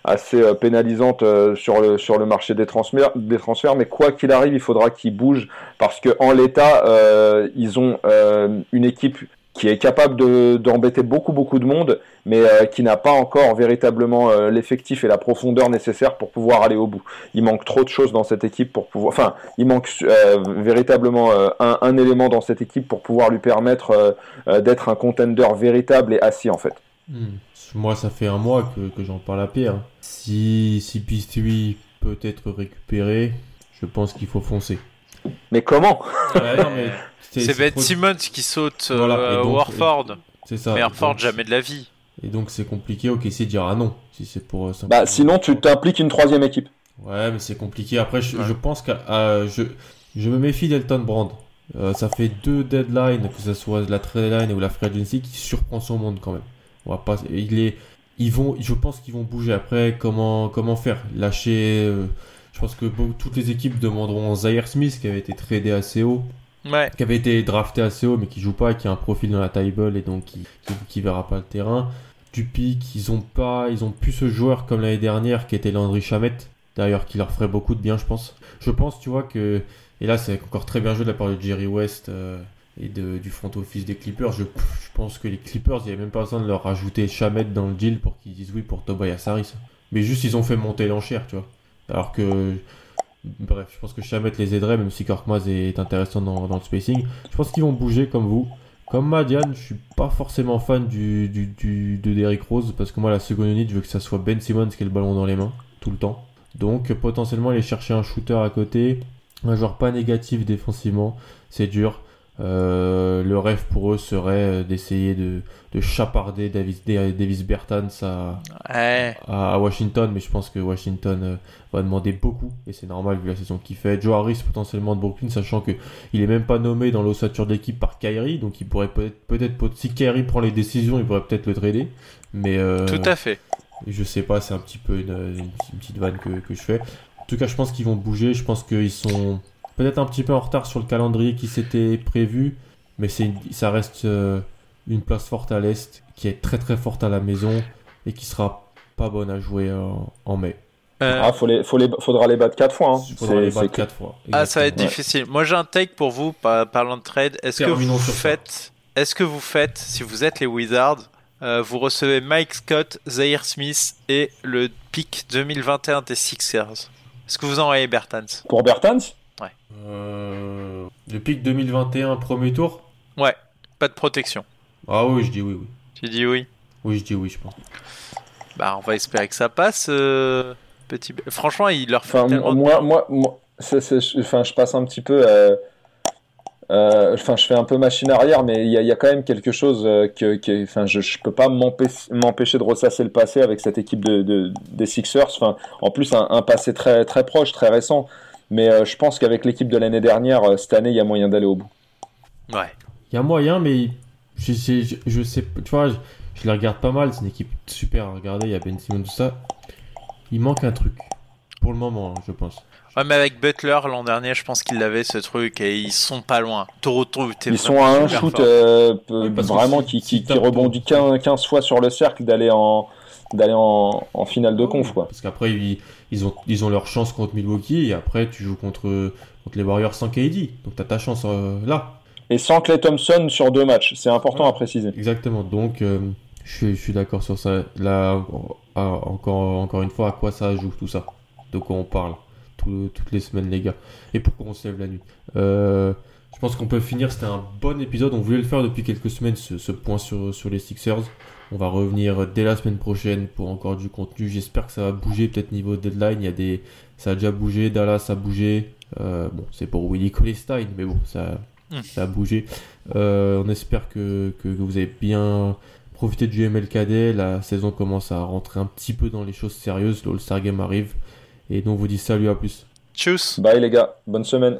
assez pénalisante sur le sur le marché des transferts des transferts. Mais quoi qu'il arrive, il faudra qu'ils bougent parce que en l'état, ils ont une équipe qui est capable de- d'embêter beaucoup beaucoup de monde, mais euh, qui n'a pas encore véritablement euh, l'effectif et la profondeur nécessaire pour pouvoir aller au bout. Il manque trop de choses dans cette équipe pour pouvoir, enfin, il manque euh, véritablement un, élément dans cette équipe pour pouvoir lui permettre d'être un contender véritable et assis en fait. Hmm. Moi, ça fait un mois que, j'en parle à Pierre. Si, si P3 peut être récupéré, je pense qu'il faut foncer. Mais comment Ouais, non, mais C'est Ben trop- Simmons qui saute Voilà, euh, donc- Warford. C'est ça. Mais Warford, donc- jamais de la vie. Et donc, c'est compliqué. Ok, c'est dire ah non. Si c'est pour. euh, Bah sinon tu t'impliques une troisième équipe. Ouais, mais c'est compliqué. Après, je, Ouais. je pense que je, je me méfie d'Elton Brand. Euh, ça fait deux deadlines, que ce soit la trade line ou la free agency, qui surprend son monde quand même. On va pas, il est, ils vont, je pense qu'ils vont bouger après. Comment, comment faire? Lâcher. euh, je pense que toutes les équipes demanderont Zaire Smith qui avait été tradé assez haut, Ouais. qui avait été drafté assez haut, mais qui joue pas, qui a un profil dans la table et donc qui, qui, qui verra pas le terrain. Du pic, ils ont pas, ils ont plus ce joueur comme l'année dernière qui était Landry Chamette. d'ailleurs qui leur ferait beaucoup de bien, je pense. Je pense, tu vois, que. Et là, c'est encore très bien joué de la part de Jerry West et de, du front office des Clippers. Je, je pense que les Clippers, il n'y avait même pas besoin de leur rajouter Chamet dans le deal pour qu'ils disent oui pour Tobias Harris. Mais juste, ils ont fait monter l'enchère, tu vois. Alors que. Bref, je pense que Chamet les aiderait, même si Korkmaz est intéressant dans, le spacing. Je pense qu'ils vont bouger comme vous. Comme Madiane, je suis pas forcément fan du, de Derrick Rose parce que moi, la seconde unité, je veux que ça soit Ben Simmons qui ait le ballon dans les mains tout le temps. Donc, potentiellement, aller chercher un shooter à côté, un joueur pas négatif défensivement, c'est dur. Euh, le rêve pour eux serait d'essayer de, de chaparder Davis, Davis Bertans à, Ouais. à Washington, mais je pense que Washington euh, va demander beaucoup, et c'est normal vu la saison qu'il fait. Joe Harris potentiellement de Brooklyn, sachant que il est même pas nommé dans l'ossature d'équipe par Kyrie, donc il pourrait peut-être, peut-être si Kyrie prend les décisions, il pourrait peut-être le trader, mais euh, Tout à fait. je sais pas, c'est un petit peu une, une- une petite vanne que, que je fais. En tout cas, je pense qu'ils vont bouger, je pense qu'ils sont peut-être un petit peu en retard sur le calendrier qui s'était prévu, mais c'est une- ça reste euh, une place forte à l'Est, qui est très très forte à la maison, et qui sera pas bonne à jouer en, en mai. Euh, Ah, faut les, faut les, faudra les battre quatre fois. Hein. Il faudra les C'est- battre c'est- 4 fois. Ah, ça va être difficile. Moi, j'ai un take pour vous, par- parlant de trade. Est-ce que vous faites, est-ce que vous faites, si vous êtes les Wizards, euh, vous recevez Mike Scott, Zaire Smith et le pick 2021 des Sixers? Est-ce que vous envoyez Bertans? Pour Bertans? Euh, le pic 2021, premier tour Ouais, pas de protection. Ah oui, je dis oui, oui. Tu dis oui? Oui, je dis oui, je pense. Bah, on va espérer que ça passe. euh, Petit... Franchement, il leur fait Enfin, tellement de moi, moi, moi enfin, je passe un petit peu. euh, euh, Enfin, je fais un peu machine arrière, mais il y, a- il y a quand même quelque chose euh, que, que- enfin, je, je peux pas m'empêcher m'empêcher de ressasser le passé avec cette équipe de, de- des Sixers. Enfin, en plus, un, un passé très, très proche, très récent. Mais euh, je pense qu'avec l'équipe de l'année dernière, euh, cette année, il y a moyen d'aller au bout. Ouais. Il y a moyen, mais je, je, je, je sais, tu vois, je, je les regarde pas mal. C'est une équipe super à regarder. Il y a Ben Simmons, tout ça. Il manque un truc. Pour le moment, hein, je pense. Ouais, mais avec Butler l'an dernier, je pense qu'il avait ce truc et ils sont pas loin. Toronto Ils sont à un shoot euh, Oui, vraiment qui, qui, qui rebondit 15, 15 fois sur le cercle d'aller en, d'aller en, en finale de conf. Quoi. Parce qu'après, ils, ils, ont, ils ont leur chance contre Milwaukee. Et après, tu joues contre, contre les Warriors sans KD. Donc, tu as ta chance euh, là. Et sans Clay Thompson sur deux matchs, c'est important à préciser. Exactement. Donc, euh, je suis, je suis d'accord sur ça. Là, encore, encore une fois, à quoi ça joue tout ça? De quoi on parle? Tout- toutes les semaines, les gars. Et pourquoi on se lève la nuit? Euh, Je pense qu'on peut finir. C'était un bon épisode. On voulait le faire depuis quelques semaines, ce, ce point sur, sur les Sixers. On va revenir dès la semaine prochaine pour encore du contenu. J'espère que ça va bouger, peut-être niveau deadline. Il y a des... Ça a déjà bougé. Dallas a bougé. Euh, bon, c'est pour Willie Colestein, mais bon, ça, ça a bougé. Euh, on espère que, que, que vous avez bien profité du MLKD. La saison commence à rentrer un petit peu dans les choses sérieuses. Le All-Star Game arrive. Et donc, on vous dit salut, à plus. Tchuss Bye les gars, bonne semaine.